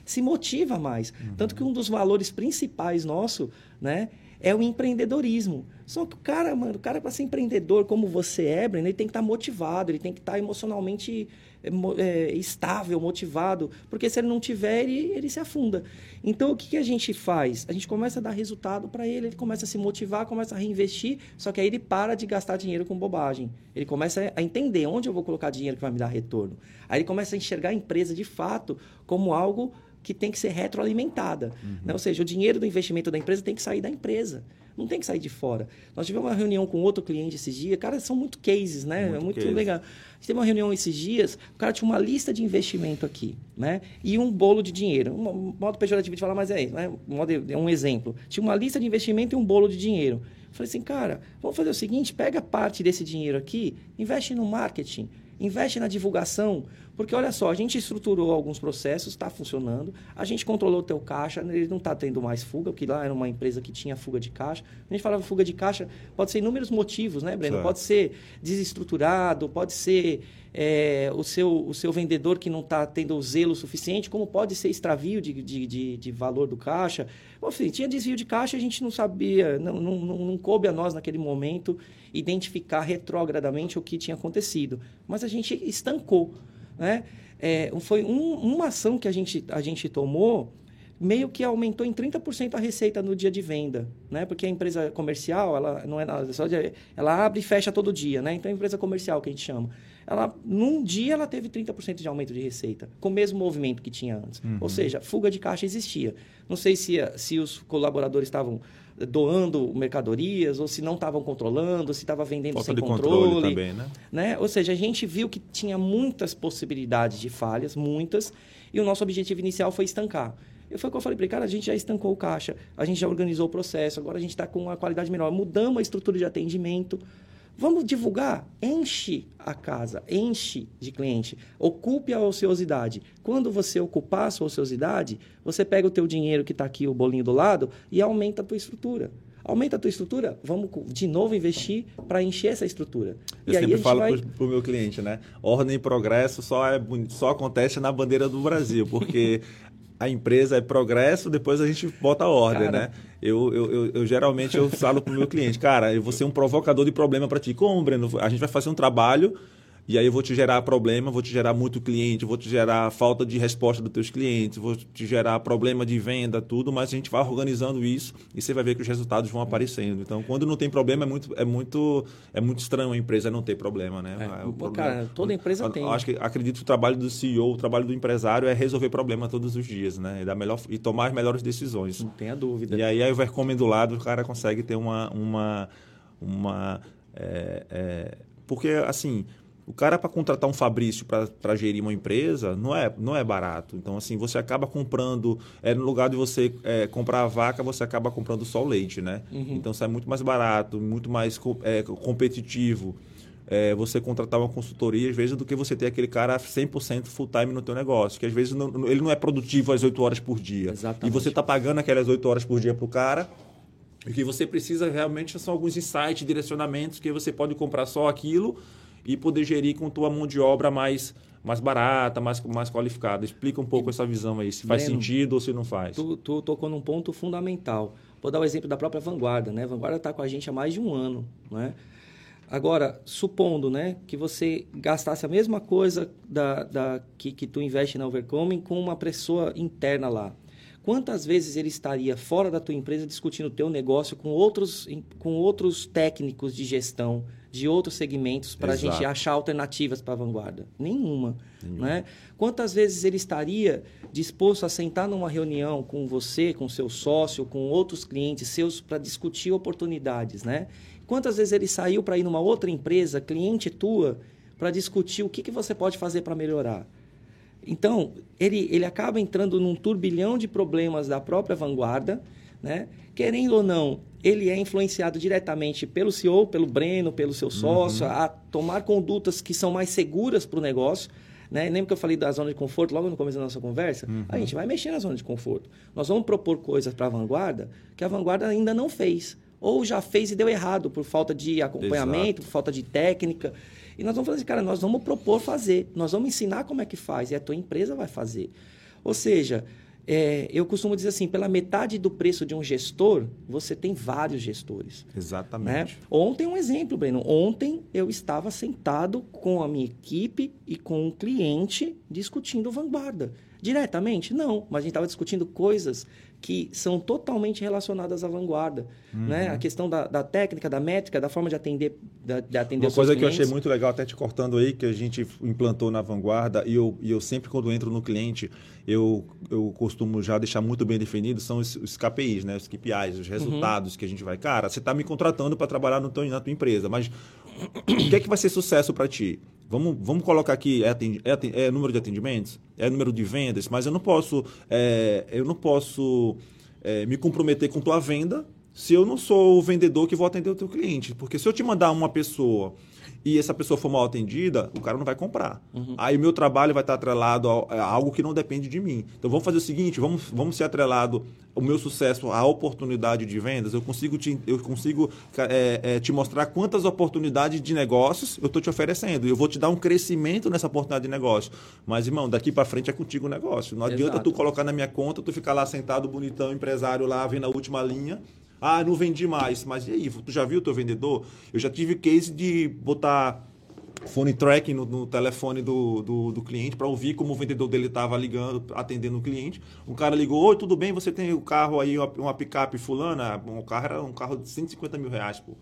se motiva mais. Uhum. Tanto que um dos valores principais nosso, né? é o empreendedorismo. Só que o cara, mano, o cara para ser empreendedor como você é, Breno, ele tem que estar tá motivado, ele tem que estar tá emocionalmente é, estável, motivado, porque se ele não tiver, ele, ele se afunda. Então, o que, que a gente faz? A gente começa a dar resultado para ele, ele começa a se motivar, começa a reinvestir, só que aí ele para de gastar dinheiro com bobagem. Ele começa a entender onde eu vou colocar dinheiro que vai me dar retorno. Aí ele começa a enxergar a empresa de fato como algo que tem que ser retroalimentada. Uhum. Né? Ou seja, o dinheiro do investimento da empresa tem que sair da empresa. Não tem que sair de fora. Nós tivemos uma reunião com outro cliente esses dias. Cara, são muito cases, né? Muito é muito case. legal. A gente teve uma reunião esses dias, o cara tinha uma lista de investimento aqui, né? E um bolo de dinheiro. Um modo pejorativo de falar, mas é, né? é um exemplo. Tinha uma lista de investimento e um bolo de dinheiro. Eu falei assim, cara, vamos fazer o seguinte, pega parte desse dinheiro aqui, investe no marketing, investe na divulgação, Porque olha só, a gente estruturou alguns processos, está funcionando, a gente controlou o teu caixa, ele não está tendo mais fuga, porque lá era uma empresa que tinha fuga de caixa. A gente falava fuga de caixa, pode ser inúmeros motivos, né, Breno? Certo. Pode ser desestruturado, pode ser é, o, seu, o seu vendedor que não está tendo o zelo suficiente, como pode ser extravio de, de, de, de valor do caixa. Enfim, tinha desvio de caixa, a gente não sabia, não, não, não, não coube a nós naquele momento identificar retrogradamente o que tinha acontecido. Mas a gente estancou. Né? É, foi um, uma ação que a gente, a gente tomou meio que aumentou em 30% a receita no dia de venda, né? Porque a empresa comercial, ela não é nada, só de, ela abre e fecha todo dia, né? Então a empresa comercial que a gente chama, ela num dia ela teve 30% de aumento de receita, com o mesmo movimento que tinha antes. Uhum. Ou seja, fuga de caixa existia. Não sei se se os colaboradores estavam doando mercadorias, ou se não estavam controlando, se estava vendendo Falta sem controle. controle também, né? né? Ou seja, a gente viu que tinha muitas possibilidades de falhas, muitas, e o nosso objetivo inicial foi estancar. E foi o que eu falei para ele, cara, a gente já estancou o caixa, a gente já organizou o processo, agora a gente está com uma qualidade melhor, mudamos a estrutura de atendimento, Vamos divulgar? Enche a casa, enche de cliente. Ocupe a ociosidade. Quando você ocupar a sua ociosidade, você pega o teu dinheiro que está aqui, o bolinho do lado, e aumenta a tua estrutura. Aumenta a tua estrutura, vamos de novo investir para encher essa estrutura. Eu e sempre falo vai... para o meu cliente, né? Ordem e progresso só, é, só acontece na bandeira do Brasil, porque [LAUGHS] a empresa é progresso, depois a gente bota a ordem, cara, né? Eu, eu, eu, eu, geralmente eu falo para o meu cliente, cara, eu vou ser um provocador de problema para ti. Como, Breno? A gente vai fazer um trabalho e aí eu vou te gerar problema, vou te gerar muito cliente, vou te gerar falta de resposta dos teus clientes, vou te gerar problema de venda, tudo, mas a gente vai organizando isso e você vai ver que os resultados vão aparecendo. Então, quando não tem problema, é muito, é muito, é muito estranho a empresa não ter problema, né? É, o problema, cara, toda empresa eu, tem. Acho que acredito que o trabalho do CEO, o trabalho do empresário é resolver problema todos os dias, né? E, dar melhor, e tomar as melhores decisões. Não tenha dúvida. E aí, aí o Vercomen do lado, o cara consegue ter uma. uma, uma é, é, porque, assim, o cara, para contratar um Fabrício para gerir uma empresa, não é, não é barato. Então, assim, você acaba comprando. É, no lugar de você é, comprar a vaca, você acaba comprando só o leite, né? Uhum. Então, sai muito mais barato, muito mais é, competitivo. É, você contratar uma consultoria, às vezes, do que você ter aquele cara 100% full time no teu negócio, que às vezes não, ele não é produtivo às 8 horas por dia. Exatamente. E você está pagando aquelas 8 horas por dia para o cara, o que você precisa realmente são alguns insights, direcionamentos, que você pode comprar só aquilo e poder gerir com tua mão de obra mais mais barata, mais, mais qualificada. Explica um pouco essa visão aí, se faz Breno, sentido ou se não faz. Tu, tu tocou num ponto fundamental. Vou dar o exemplo da própria Vanguarda, né? A Vanguarda está com a gente há mais de um ano, né? Agora, supondo né, que você gastasse a mesma coisa da, da, que, que tu investe na Overcoming com uma pessoa interna lá. Quantas vezes ele estaria fora da tua empresa discutindo o teu negócio com outros, com outros técnicos de gestão, de outros segmentos para a gente achar alternativas para a vanguarda? Nenhuma. Nenhuma. Né? Quantas vezes ele estaria disposto a sentar numa reunião com você, com seu sócio, com outros clientes seus para discutir oportunidades? Né? Quantas vezes ele saiu para ir numa outra empresa, cliente tua, para discutir o que, que você pode fazer para melhorar? Então, ele, ele acaba entrando num turbilhão de problemas da própria vanguarda, né? Querendo ou não, ele é influenciado diretamente pelo CEO, pelo Breno, pelo seu sócio, uhum. a tomar condutas que são mais seguras para o negócio. Né? Lembra que eu falei da zona de conforto logo no começo da nossa conversa? Uhum. A gente vai mexer na zona de conforto. Nós vamos propor coisas para a vanguarda que a vanguarda ainda não fez. Ou já fez e deu errado por falta de acompanhamento, Exato. por falta de técnica. E nós vamos fazer, assim, cara, nós vamos propor fazer. Nós vamos ensinar como é que faz. E a tua empresa vai fazer. Ou seja, é, eu costumo dizer assim, pela metade do preço de um gestor, você tem vários gestores. Exatamente. Né? Ontem um exemplo, Breno. Ontem eu estava sentado com a minha equipe e com um cliente discutindo vanguarda. Diretamente? Não, mas a gente estava discutindo coisas que são totalmente relacionadas à vanguarda. Uhum. Né? A questão da, da, técnica, da métrica, da forma de atender, da, de atender Uma coisa que eu achei muito legal, até te cortando aí, que a gente implantou na vanguarda, e eu, e eu sempre, quando entro no cliente, eu, eu costumo já deixar muito bem definido, são os, os KPIs, né? os KPIs, os uhum. resultados uhum. que a gente vai. Cara, você está me contratando para trabalhar no teu, na tua empresa, mas o que é que vai ser sucesso para ti? Vamos, vamos colocar aqui, é, é, é, número de atendimentos? É número de vendas? Mas eu não posso, é, eu não posso é, me comprometer com tua venda se eu não sou o vendedor que vou atender o teu cliente. Porque se eu te mandar uma pessoa e essa pessoa for mal atendida, o cara não vai comprar. Uhum. Aí o meu trabalho vai estar atrelado a, algo que não depende de mim. Então vamos fazer o seguinte, vamos, vamos ser atrelado o meu sucesso à oportunidade de vendas. Eu consigo te, eu consigo é, é, te mostrar quantas oportunidades de negócios eu estou te oferecendo. Eu vou te dar um crescimento nessa oportunidade de negócio. Mas, irmão, daqui para frente é contigo o negócio. Não Exato. adianta tu colocar na minha conta, tu ficar lá sentado bonitão, empresário lá, vendo a última linha ah, não vendi mais. Mas e aí, tu já viu o teu vendedor? Eu já tive case de botar phone tracking no, no telefone do, do, do cliente para ouvir como o vendedor dele estava ligando, atendendo o cliente. O cara ligou, oi, tudo bem? Você tem o carro aí, uma, uma picape fulana? O carro era um carro de 150 mil reais, pô.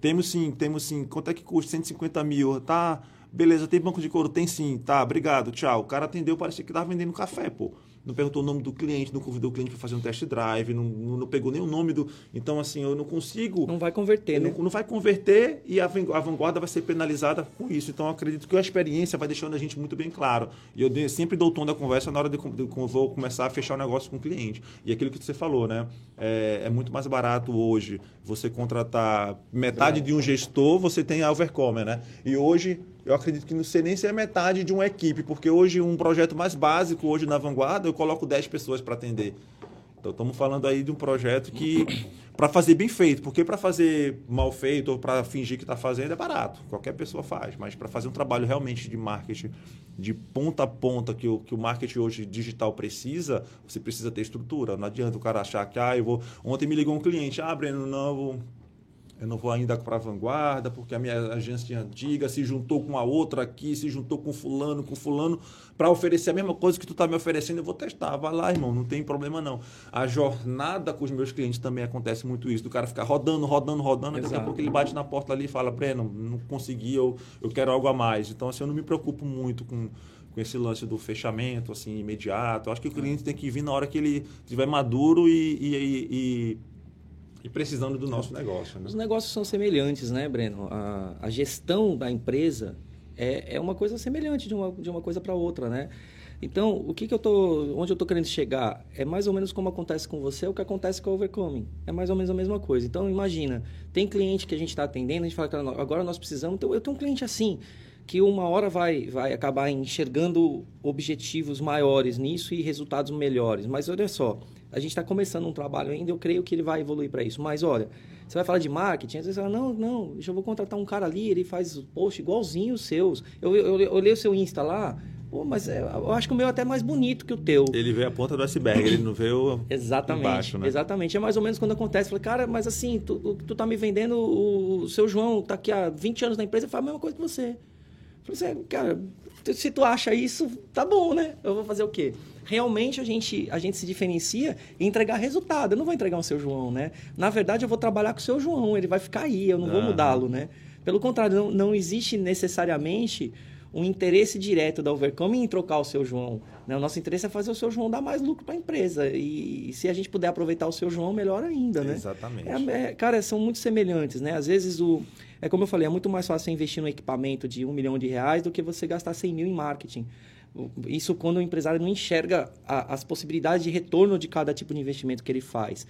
Temos sim, temos sim. Quanto é que custa? 150 mil. Tá, beleza, tem banco de couro? Tem sim. Tá, obrigado, tchau. O cara atendeu, parecia que estava vendendo café, pô não perguntou o nome do cliente, não convidou o cliente para fazer um test drive, não, não, pegou nem o nome do. Então, assim, eu não consigo. Não vai converter, né? Não, não, vai converter e a, a vanguarda vai ser penalizada com isso. Então, eu acredito que a experiência vai deixando a gente muito bem claro. E eu sempre dou o tom da conversa na hora de, de, de vou começar a fechar o negócio com o cliente. E aquilo que você falou, né? É, é muito mais barato hoje você contratar metade é. de um gestor, você tem a Overcomer, né? E hoje eu acredito que não sei nem se é metade de uma equipe, porque hoje um projeto mais básico, hoje na vanguarda, eu coloco 10 pessoas para atender. Então estamos falando aí de um projeto que para fazer bem feito, porque para fazer mal feito ou para fingir que está fazendo é barato, qualquer pessoa faz, mas para fazer um trabalho realmente de marketing de ponta a ponta que o, que o marketing hoje digital precisa, você precisa ter estrutura. Não adianta o cara achar que ah, eu vou. Ontem me ligou um cliente, ah, Breno, não, eu vou eu não vou ainda para a vanguarda, porque a minha agência antiga se juntou com a outra aqui, se juntou com fulano, com fulano, para oferecer a mesma coisa que tu está me oferecendo, eu vou testar. Vai lá, irmão, não tem problema não. A jornada com os meus clientes também acontece muito isso, do cara ficar rodando, rodando, rodando, daqui a pouco ele bate na porta ali e fala, Breno, não consegui, eu, eu quero algo a mais. Então, assim, eu não me preocupo muito com, com esse lance do fechamento, assim, imediato. Eu acho que o cliente tem que vir na hora que ele estiver maduro e, e, e e precisando do nosso negócio. Né? Os negócios são semelhantes, né, Breno? A, a gestão da empresa é, é uma coisa semelhante de uma, de uma coisa para outra, né? Então, o que, que eu tô, onde eu estou querendo chegar é mais ou menos como acontece com você, o que acontece com a Overcoming. É mais ou menos a mesma coisa. Então, imagina, tem cliente que a gente está atendendo, a gente fala que agora nós precisamos. Então, eu tenho um cliente assim que uma hora vai, vai acabar enxergando objetivos maiores nisso e resultados melhores. Mas olha só, a gente está começando um trabalho ainda, eu creio que ele vai evoluir para isso. Mas olha, você vai falar de marketing, às vezes você fala, não, não, eu vou contratar um cara ali, ele faz post igualzinho os seus. Eu, eu, eu olhei o seu Insta lá, Pô, mas é, eu acho que o meu é até mais bonito que o teu. Ele vê a ponta do iceberg, ele não vê o exatamente, embaixo, né? Exatamente. É mais ou menos quando acontece. Falei, cara, mas assim, tu, tu tá me vendendo, o seu João tá aqui há 20 anos na empresa faz a mesma coisa que você. Falei assim, cara, se tu acha isso, tá bom, né? Eu vou fazer o quê? Realmente a gente, a gente se diferencia em entregar resultado. Eu não vou entregar o seu João, né? Na verdade, eu vou trabalhar com o seu João, ele vai ficar aí, eu não vou mudá-lo, né? Pelo contrário, não, não existe necessariamente um interesse direto da Overcome em trocar o seu João. Né? O nosso interesse é fazer o seu João dar mais lucro para a empresa. E, e, se a gente puder aproveitar o seu João, melhor ainda, né? Exatamente. É, é, cara, são muito semelhantes, né? Às vezes o é como eu falei, é muito mais fácil investir no equipamento de um milhão de reais do que você gastar 100 mil em marketing. Isso quando o empresário não enxerga a, as possibilidades de retorno de cada tipo de investimento que ele faz.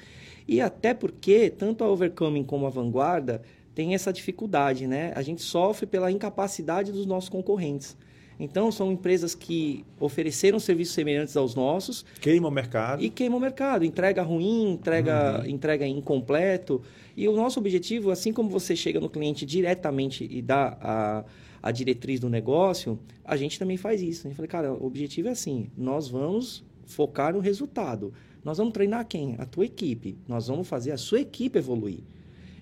E até porque, tanto a Overcoming como a Vanguarda tem essa dificuldade, né? A gente sofre pela incapacidade dos nossos concorrentes. Então, são empresas que ofereceram serviços semelhantes aos nossos. Queimam o mercado. E queimam o mercado. Entrega ruim, entrega, uhum. entrega incompleto. E o nosso objetivo, assim como você chega no cliente diretamente e dá a, a diretriz do negócio, a gente também faz isso. A gente fala, cara, o objetivo é assim: nós vamos focar no resultado. Nós vamos treinar quem? A tua equipe. Nós vamos fazer a sua equipe evoluir.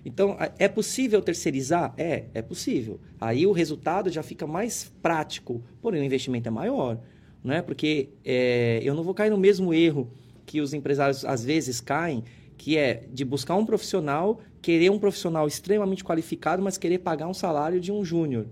Então, é possível terceirizar? É, é possível. Aí o resultado já fica mais prático, porém o investimento é maior. Não é? Porque é, eu não vou cair no mesmo erro que os empresários às vezes caem, que é de buscar um profissional, querer um profissional extremamente qualificado, mas querer pagar um salário de um júnior.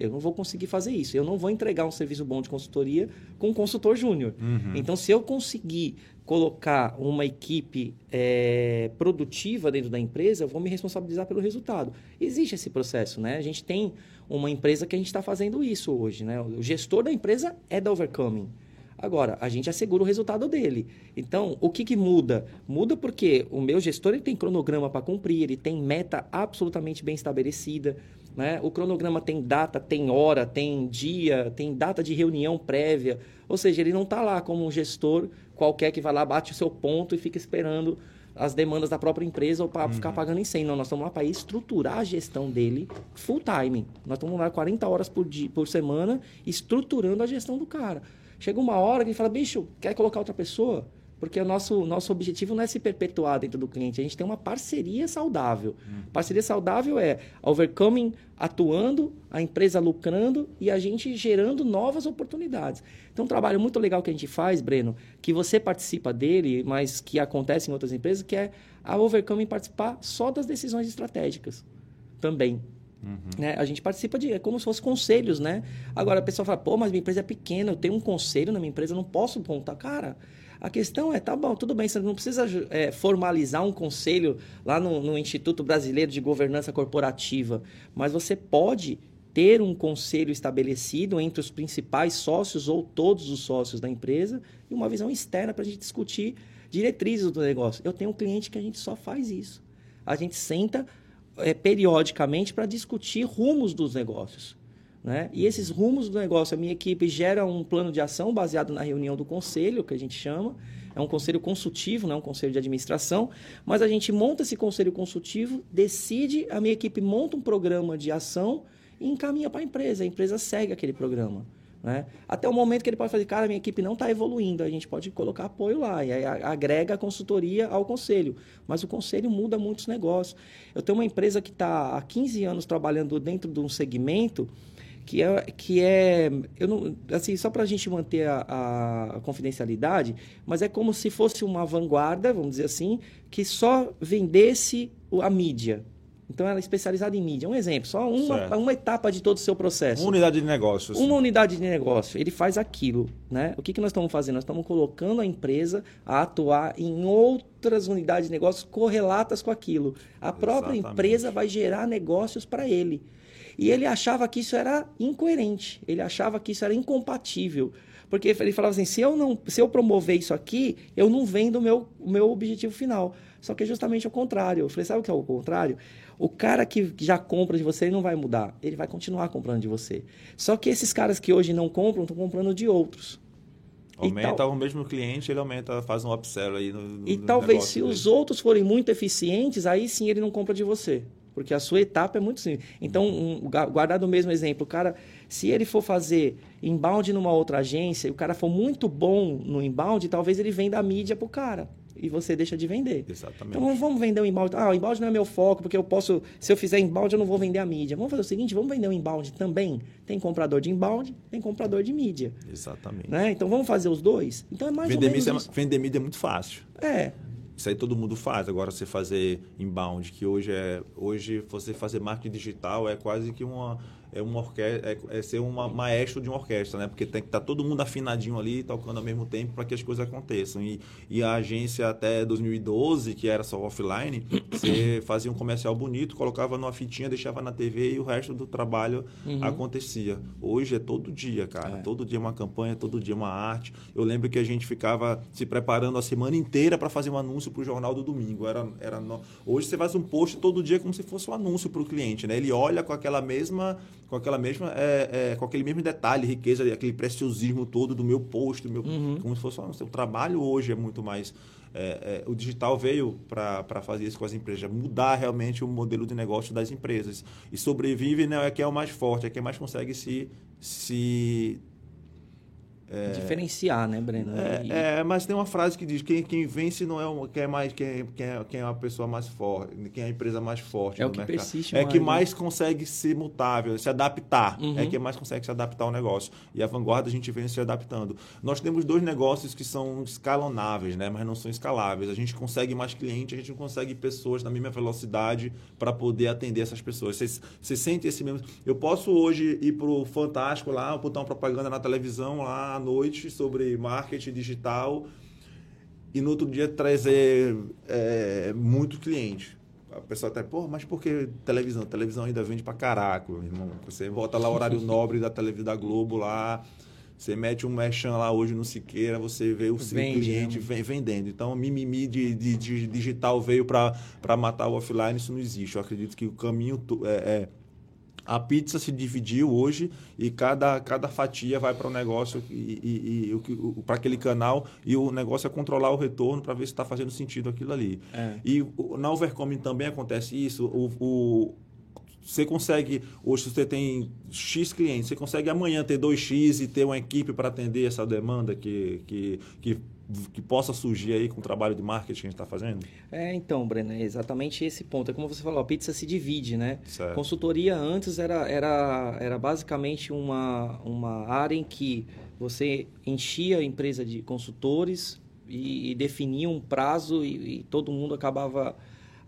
Eu não vou conseguir fazer isso. Eu não vou entregar um serviço bom de consultoria com um consultor júnior. Uhum. Então, se eu conseguir colocar uma equipe é, produtiva dentro da empresa, eu vou me responsabilizar pelo resultado. Existe esse processo, né? A gente tem uma empresa que a gente está fazendo isso hoje, né? O gestor da empresa é da Overcoming. Agora, a gente assegura o resultado dele. Então, o que, que muda? Muda porque o meu gestor ele tem cronograma para cumprir, ele tem meta absolutamente bem estabelecida. Né? O cronograma tem data, tem hora, tem dia, tem data de reunião prévia. Ou seja, ele não está lá como um gestor qualquer que vai lá, bate o seu ponto e fica esperando as demandas da própria empresa ou para uhum. ficar pagando incêndio. Não, nós estamos lá para estruturar a gestão dele full time. Nós estamos lá 40 horas por, dia, por semana estruturando a gestão do cara. Chega uma hora que ele fala, bicho, quer colocar outra pessoa? Porque o nosso, nosso objetivo não é se perpetuar dentro do cliente, a gente tem uma parceria saudável. Hum. Parceria saudável é a Overcoming atuando, a empresa lucrando e a gente gerando novas oportunidades. Então, um trabalho muito legal que a gente faz, Breno, que você participa dele, mas que acontece em outras empresas, que é a Overcoming participar só das decisões estratégicas também. Uhum. Né? A gente participa de. É como se fossem conselhos, né? Agora a pessoa fala, pô, mas minha empresa é pequena, eu tenho um conselho na minha empresa, eu não posso contar. Cara, a questão é, tá bom, tudo bem, você não precisa é, formalizar um conselho lá no, no Instituto Brasileiro de Governança Corporativa, mas você pode ter um conselho estabelecido entre os principais sócios ou todos os sócios da empresa e uma visão externa para a gente discutir diretrizes do negócio. Eu tenho um cliente que a gente só faz isso. A gente senta é, periodicamente para discutir rumos dos negócios. Né? E esses rumos do negócio, a minha equipe gera um plano de ação baseado na reunião do conselho, que a gente chama. É um conselho consultivo, não é um conselho de administração. Mas a gente monta esse conselho consultivo, decide, a minha equipe monta um programa de ação e encaminha para a empresa. A empresa segue aquele programa. Né? Até o momento que ele pode fazer, cara, minha equipe não está evoluindo, a gente pode colocar apoio lá, e aí agrega a consultoria ao conselho. Mas o conselho muda muitos negócios. Eu tenho uma empresa que está há 15 anos trabalhando dentro de um segmento que é, que é eu não, assim, só para a gente manter a, a, confidencialidade, mas é como se fosse uma vanguarda, vamos dizer assim, que só vendesse a mídia. Então, ela é especializada em mídia. Um exemplo, só uma, uma etapa de todo o seu processo. Uma unidade de negócio. Uma unidade de negócio. Ele faz aquilo. Né? O que, que nós estamos fazendo? Nós estamos colocando a empresa a atuar em outras unidades de negócios correlatas com aquilo. A própria Exatamente. empresa vai gerar negócios para ele. E ele achava que isso era incoerente, ele achava que isso era incompatível. Porque ele falava assim: se eu, não, se eu promover isso aqui, eu não vendo o meu, meu objetivo final. Só que é justamente o contrário. Eu falei: sabe o que é o contrário? O cara que já compra de você ele não vai mudar, ele vai continuar comprando de você. Só que esses caras que hoje não compram, estão comprando de outros. Aumenta o mesmo cliente, ele aumenta, faz um upsell aí no, no E talvez se dele. os outros forem muito eficientes, aí sim ele não compra de você. Porque a sua etapa é muito simples. Então, um, guardado o mesmo exemplo, o cara, se ele for fazer inbound numa outra agência e o cara for muito bom no inbound, talvez ele venda a mídia para o cara e você deixa de vender. Exatamente. Então vamos vender o inbound. Ah, o inbound não é meu foco, porque eu posso, se eu fizer inbound, eu não vou vender a mídia. Vamos fazer o seguinte, vamos vender o inbound também. Tem comprador de inbound, tem comprador de mídia. Exatamente. Né? Então vamos fazer os dois. Então é mais vender ou menos mídia, é Vender mídia é muito fácil. É. Isso aí todo mundo faz. Agora você fazer inbound, que hoje é hoje você fazer marketing digital é quase que uma é uma orquestra, é, é, ser um maestro de uma orquestra, né? Porque tem que estar tá todo mundo afinadinho ali, tocando ao mesmo tempo para que as coisas aconteçam. E, e a agência até 2012, que era só offline, [COUGHS] você fazia um comercial bonito, colocava numa fitinha, deixava na TV e o resto do trabalho uhum. acontecia. Hoje é todo dia, cara. É. Todo dia uma campanha, todo dia uma arte. Eu lembro que a gente ficava se preparando a semana inteira para fazer um anúncio para o jornal do domingo. Era, era no... Hoje você faz um post todo dia como se fosse um anúncio para o cliente, né? Ele olha com aquela mesma com aquela mesma é, é, com aquele mesmo detalhe, riqueza, aquele preciosismo todo do meu post, do meu, uhum. como se fosse o seu trabalho hoje é muito mais é, é o digital veio para fazer isso com as empresas, mudar realmente o modelo de negócio das empresas e sobrevive não né, é que é o mais forte, é quem mais consegue se se é, Diferenciar, né, Breno? É, e... é, mas tem uma frase que diz: quem, quem vence não é um, quem é mais quem, quem, é, quem é a pessoa mais forte, quem é a empresa mais forte. É o que mercado. persiste. É mais, que mais né? consegue ser mutável, se adaptar. Uhum. É que mais consegue se adaptar ao negócio. E a vanguarda a gente vem se adaptando. Nós temos dois negócios que são escalonáveis, né, mas não são escaláveis. A gente consegue mais clientes, a gente não consegue pessoas na mesma velocidade para poder atender essas pessoas. Você, você sente esse mesmo. Eu posso hoje ir para o Fantástico lá, botar uma propaganda na televisão lá noite sobre marketing digital e no outro dia trazer é, muito cliente. A pessoa até, pô, mas por que televisão? televisão ainda vende pra caraca, irmão. Você volta lá o horário [LAUGHS] nobre da televisão da Globo lá, você mete um merchan lá hoje no Siqueira, você vê o seu cliente vem, vendendo. Então, mimimi de, de, de digital veio para matar o offline, isso não existe. Eu acredito que o caminho é, é a pizza se dividiu hoje e cada, cada fatia vai para o negócio e, e, e para aquele canal e o negócio é controlar o retorno para ver se está fazendo sentido aquilo ali. É. E na Overcoming também acontece isso. o, o você consegue, hoje você tem X clientes, você consegue amanhã ter 2X e ter uma equipe para atender essa demanda que, que, que, que, possa surgir aí com o trabalho de marketing que a gente está fazendo? É, então, Breno, é exatamente esse ponto. É como você falou, a pizza se divide, né? Certo. Consultoria antes era, era, era basicamente uma, uma área em que você enchia a empresa de consultores e, e definia um prazo e, e todo mundo acabava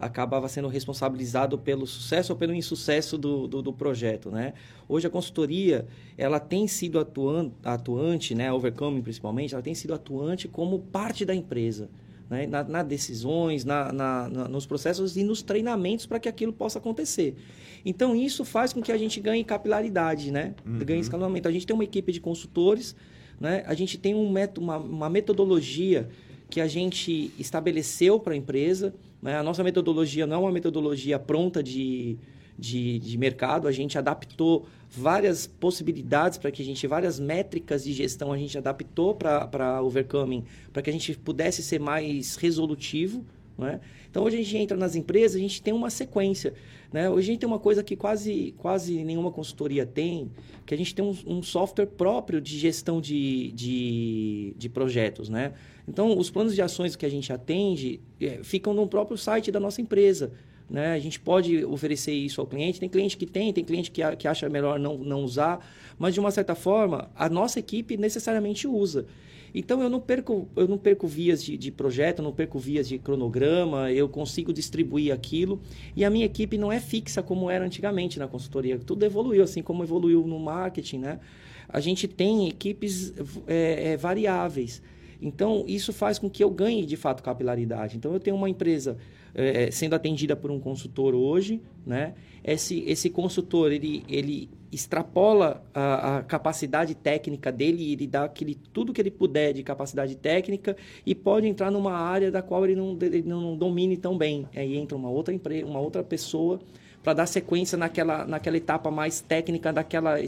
acabava sendo responsabilizado pelo sucesso ou pelo insucesso do, do, do, projeto, né? Hoje a consultoria, ela tem sido atuante, atuante, né? Overcoming principalmente, ela tem sido atuante como parte da empresa, né? Nas na decisões, na, na, na, nos processos e nos treinamentos para que aquilo possa acontecer. Então, isso faz com que a gente ganhe capilaridade, né? Uhum. Ganhe escalonamento. A gente tem uma equipe de consultores, né? A gente tem um método, uma, uma metodologia que a gente estabeleceu para a empresa, né? A nossa metodologia não é uma metodologia pronta de, de, de mercado, a gente adaptou várias possibilidades para que a gente, várias métricas de gestão a gente adaptou para Overcoming, para que a gente pudesse ser mais resolutivo. Né? Então, hoje a gente entra nas empresas, a gente tem uma sequência. Né? Hoje a gente tem uma coisa que quase, quase nenhuma consultoria tem, que a gente tem um, um software próprio de gestão de, de, de projetos. Né? Então, os planos de ações que a gente atende é, ficam no próprio site da nossa empresa. Né? A gente pode oferecer isso ao cliente. Tem cliente que tem, tem cliente que, que acha melhor não, não usar, mas de uma certa forma, a nossa equipe necessariamente usa. Então eu não perco, eu não perco vias de, de projeto, não perco vias de cronograma, eu consigo distribuir aquilo. E a minha equipe não é fixa como era antigamente na consultoria. Tudo evoluiu, assim como evoluiu no marketing, né? A gente tem equipes é, é, variáveis. Então, isso faz com que eu ganhe, de fato, capilaridade. Então, eu tenho uma empresa é, sendo atendida por um consultor hoje, né? Esse, esse consultor, ele, ele extrapola a, a capacidade técnica dele, ele dá aquele, tudo que ele puder de capacidade técnica e pode entrar numa área da qual ele não, ele não domine tão bem. Aí entra uma outra, empresa, uma outra pessoa para dar sequência naquela, naquela etapa mais técnica daquela é,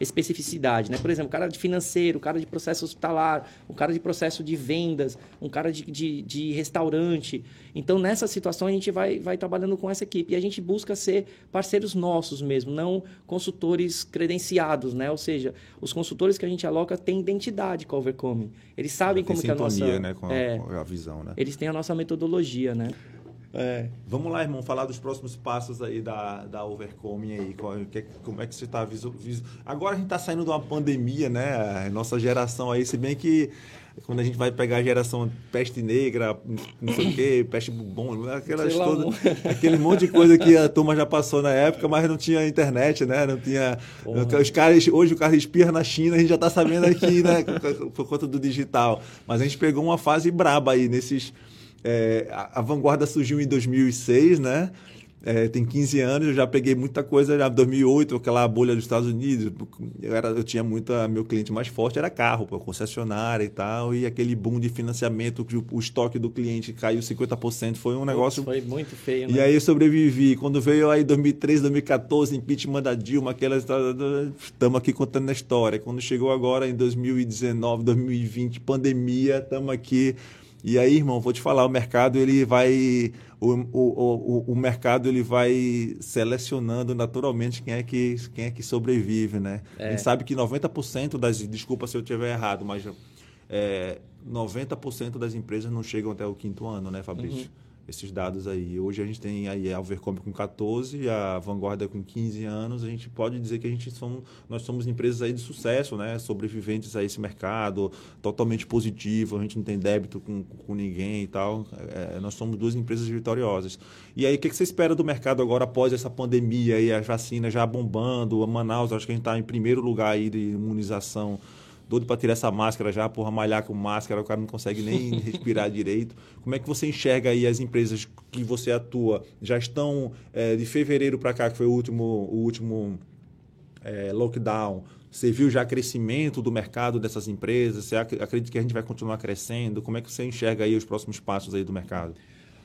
especificidade. Né? Por exemplo, o cara de financeiro, o cara de processo hospitalar, o cara de processo de vendas, um cara de, de, de restaurante. Então, nessa situação, a gente vai, vai trabalhando com essa equipe. E a gente busca ser parceiros nossos mesmo, não consultores credenciados. Né? Ou seja, os consultores que a gente aloca têm identidade com a Overcome. Eles sabem como que é a nossa... Né? Com, a, é, com a visão, né? Eles têm a nossa metodologia, né? É. Vamos lá, irmão, falar dos próximos passos aí da, da Overcoming aí. Como é que você está visu, Agora a gente está saindo de uma pandemia, né? A nossa geração aí, se bem que quando a gente vai pegar a geração peste negra, não sei o quê, [LAUGHS] peste bubon, aquelas todas, [LAUGHS] aquele monte de coisa que a turma já passou na época, mas não tinha internet, né? Não tinha. Porra. Os caras, hoje o cara espirra na China, a gente já está sabendo aqui, né? [LAUGHS] Por conta do digital. Mas a gente pegou uma fase braba aí nesses é, a, a, Vanguarda surgiu em 2006, né? É, tem 15 anos, eu já peguei muita coisa já em 2008, aquela bolha dos Estados Unidos. Eu, era, eu tinha muita. Meu cliente mais forte era carro, pô, concessionária e tal, e aquele boom de financiamento, o, o estoque do cliente caiu 50%, foi um negócio. Foi muito feio, né? E aí eu sobrevivi. Quando veio aí 2013, 2014, impeachment da Dilma, aquela Estamos aqui contando a história. Quando chegou agora em 2019, 2020, pandemia, estamos aqui e aí, irmão, vou te falar, o mercado ele vai o, o, o, o mercado ele vai selecionando naturalmente quem é que quem é que sobrevive, né? É. A gente sabe que 90% das desculpa se eu estiver errado, mas é, 90% das empresas não chegam até o quinto ano, né, Fabrício? Uhum esses dados aí. Hoje a gente tem aí a Overcom com 14, a Vanguarda com 15 anos. A gente pode dizer que a gente somos, nós somos empresas aí de sucesso, né? Sobreviventes a esse mercado, totalmente positivo. A gente não tem débito com, com ninguém e tal. É, nós somos duas empresas vitoriosas. E aí, o que, que você espera do mercado agora após essa pandemia e as vacinas já bombando? A Manaus, acho que a gente está em primeiro lugar aí de imunização doido para tirar essa máscara já, porra, malhar com máscara, o cara não consegue nem [LAUGHS] respirar direito. Como é que você enxerga aí as empresas que você atua? Já estão é, de fevereiro para cá, que foi o último, o último é, lockdown, você viu já crescimento do mercado dessas empresas? Você acredita que a gente vai continuar crescendo? Como é que você enxerga aí os próximos passos aí do mercado?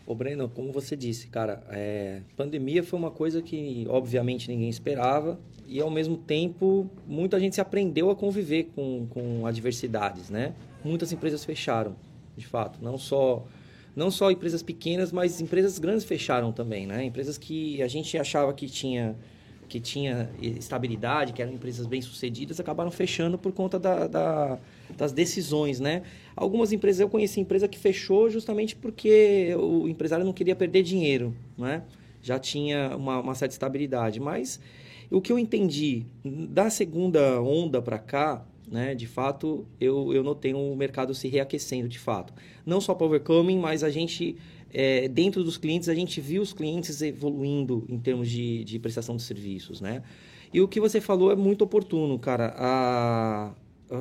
Ô Breno, como você disse, cara, é, pandemia foi uma coisa que obviamente ninguém esperava e ao mesmo tempo muita gente se aprendeu a conviver com, com adversidades, né? Muitas empresas fecharam, de fato, não só não só empresas pequenas, mas empresas grandes fecharam também, né? Empresas que a gente achava que tinha que tinha estabilidade, que eram empresas bem sucedidas, acabaram fechando por conta da, da, das decisões, né? Algumas empresas, eu conheci empresa que fechou justamente porque o empresário não queria perder dinheiro, né? Já tinha uma, uma certa estabilidade, mas o que eu entendi da segunda onda para cá, né, de fato, eu, eu notei um mercado se reaquecendo, de fato. Não só para overcoming, mas a gente é, dentro dos clientes, a gente viu os clientes evoluindo em termos de, de prestação de serviços, né? E o que você falou é muito oportuno, cara. A,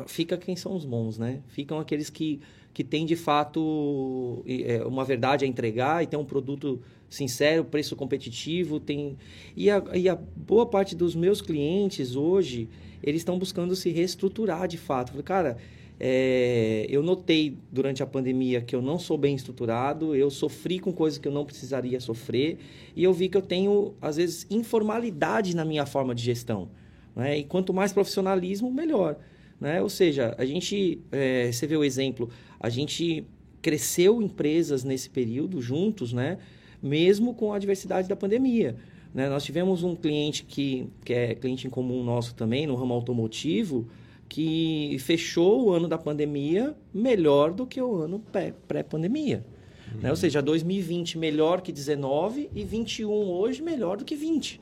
fica quem são os bons, né? Ficam aqueles que, que têm, de fato, é, uma verdade a entregar e tem um produto sincero, preço competitivo. Tem... E, a, e a boa parte dos meus clientes hoje, eles estão buscando se reestruturar, de fato. Falei, cara é, eu notei durante a pandemia que eu não sou bem estruturado, eu sofri com coisas que eu não precisaria sofrer, e eu vi que eu tenho, às vezes, informalidade na minha forma de gestão. Né? E quanto mais profissionalismo, melhor. Né? Ou seja, a gente, é, você vê o exemplo, a gente cresceu empresas nesse período juntos, né? mesmo com a adversidade da pandemia. Né? Nós tivemos um cliente que, que é cliente em comum nosso também, no ramo automotivo, que fechou o ano da pandemia melhor do que o ano pré-pandemia. Uhum. Né? Ou seja, 2020 melhor que 19 e 21 hoje melhor do que 20.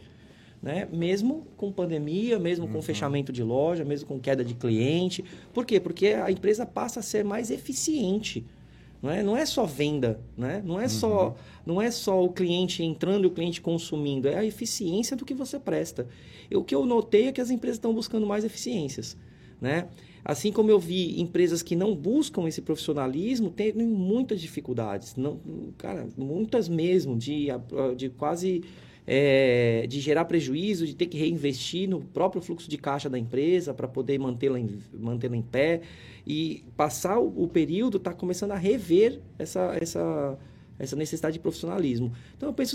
Né? Mesmo com pandemia, mesmo uhum. com fechamento de loja, mesmo com queda de cliente. Por quê? Porque a empresa passa a ser mais eficiente. Não é, não é só venda, né? não, é uhum. só, não é só o cliente entrando e o cliente consumindo, é a eficiência do que você presta. E o que eu notei é que as empresas estão buscando mais eficiências. Né? Assim como eu vi empresas que não buscam esse profissionalismo tendo muitas dificuldades, não, cara, muitas mesmo, de, de quase é, de gerar prejuízo, de ter que reinvestir no próprio fluxo de caixa da empresa para poder mantê-la em, mantê em pé. E passar o, o período está começando a rever essa, essa, essa necessidade de profissionalismo. Então eu penso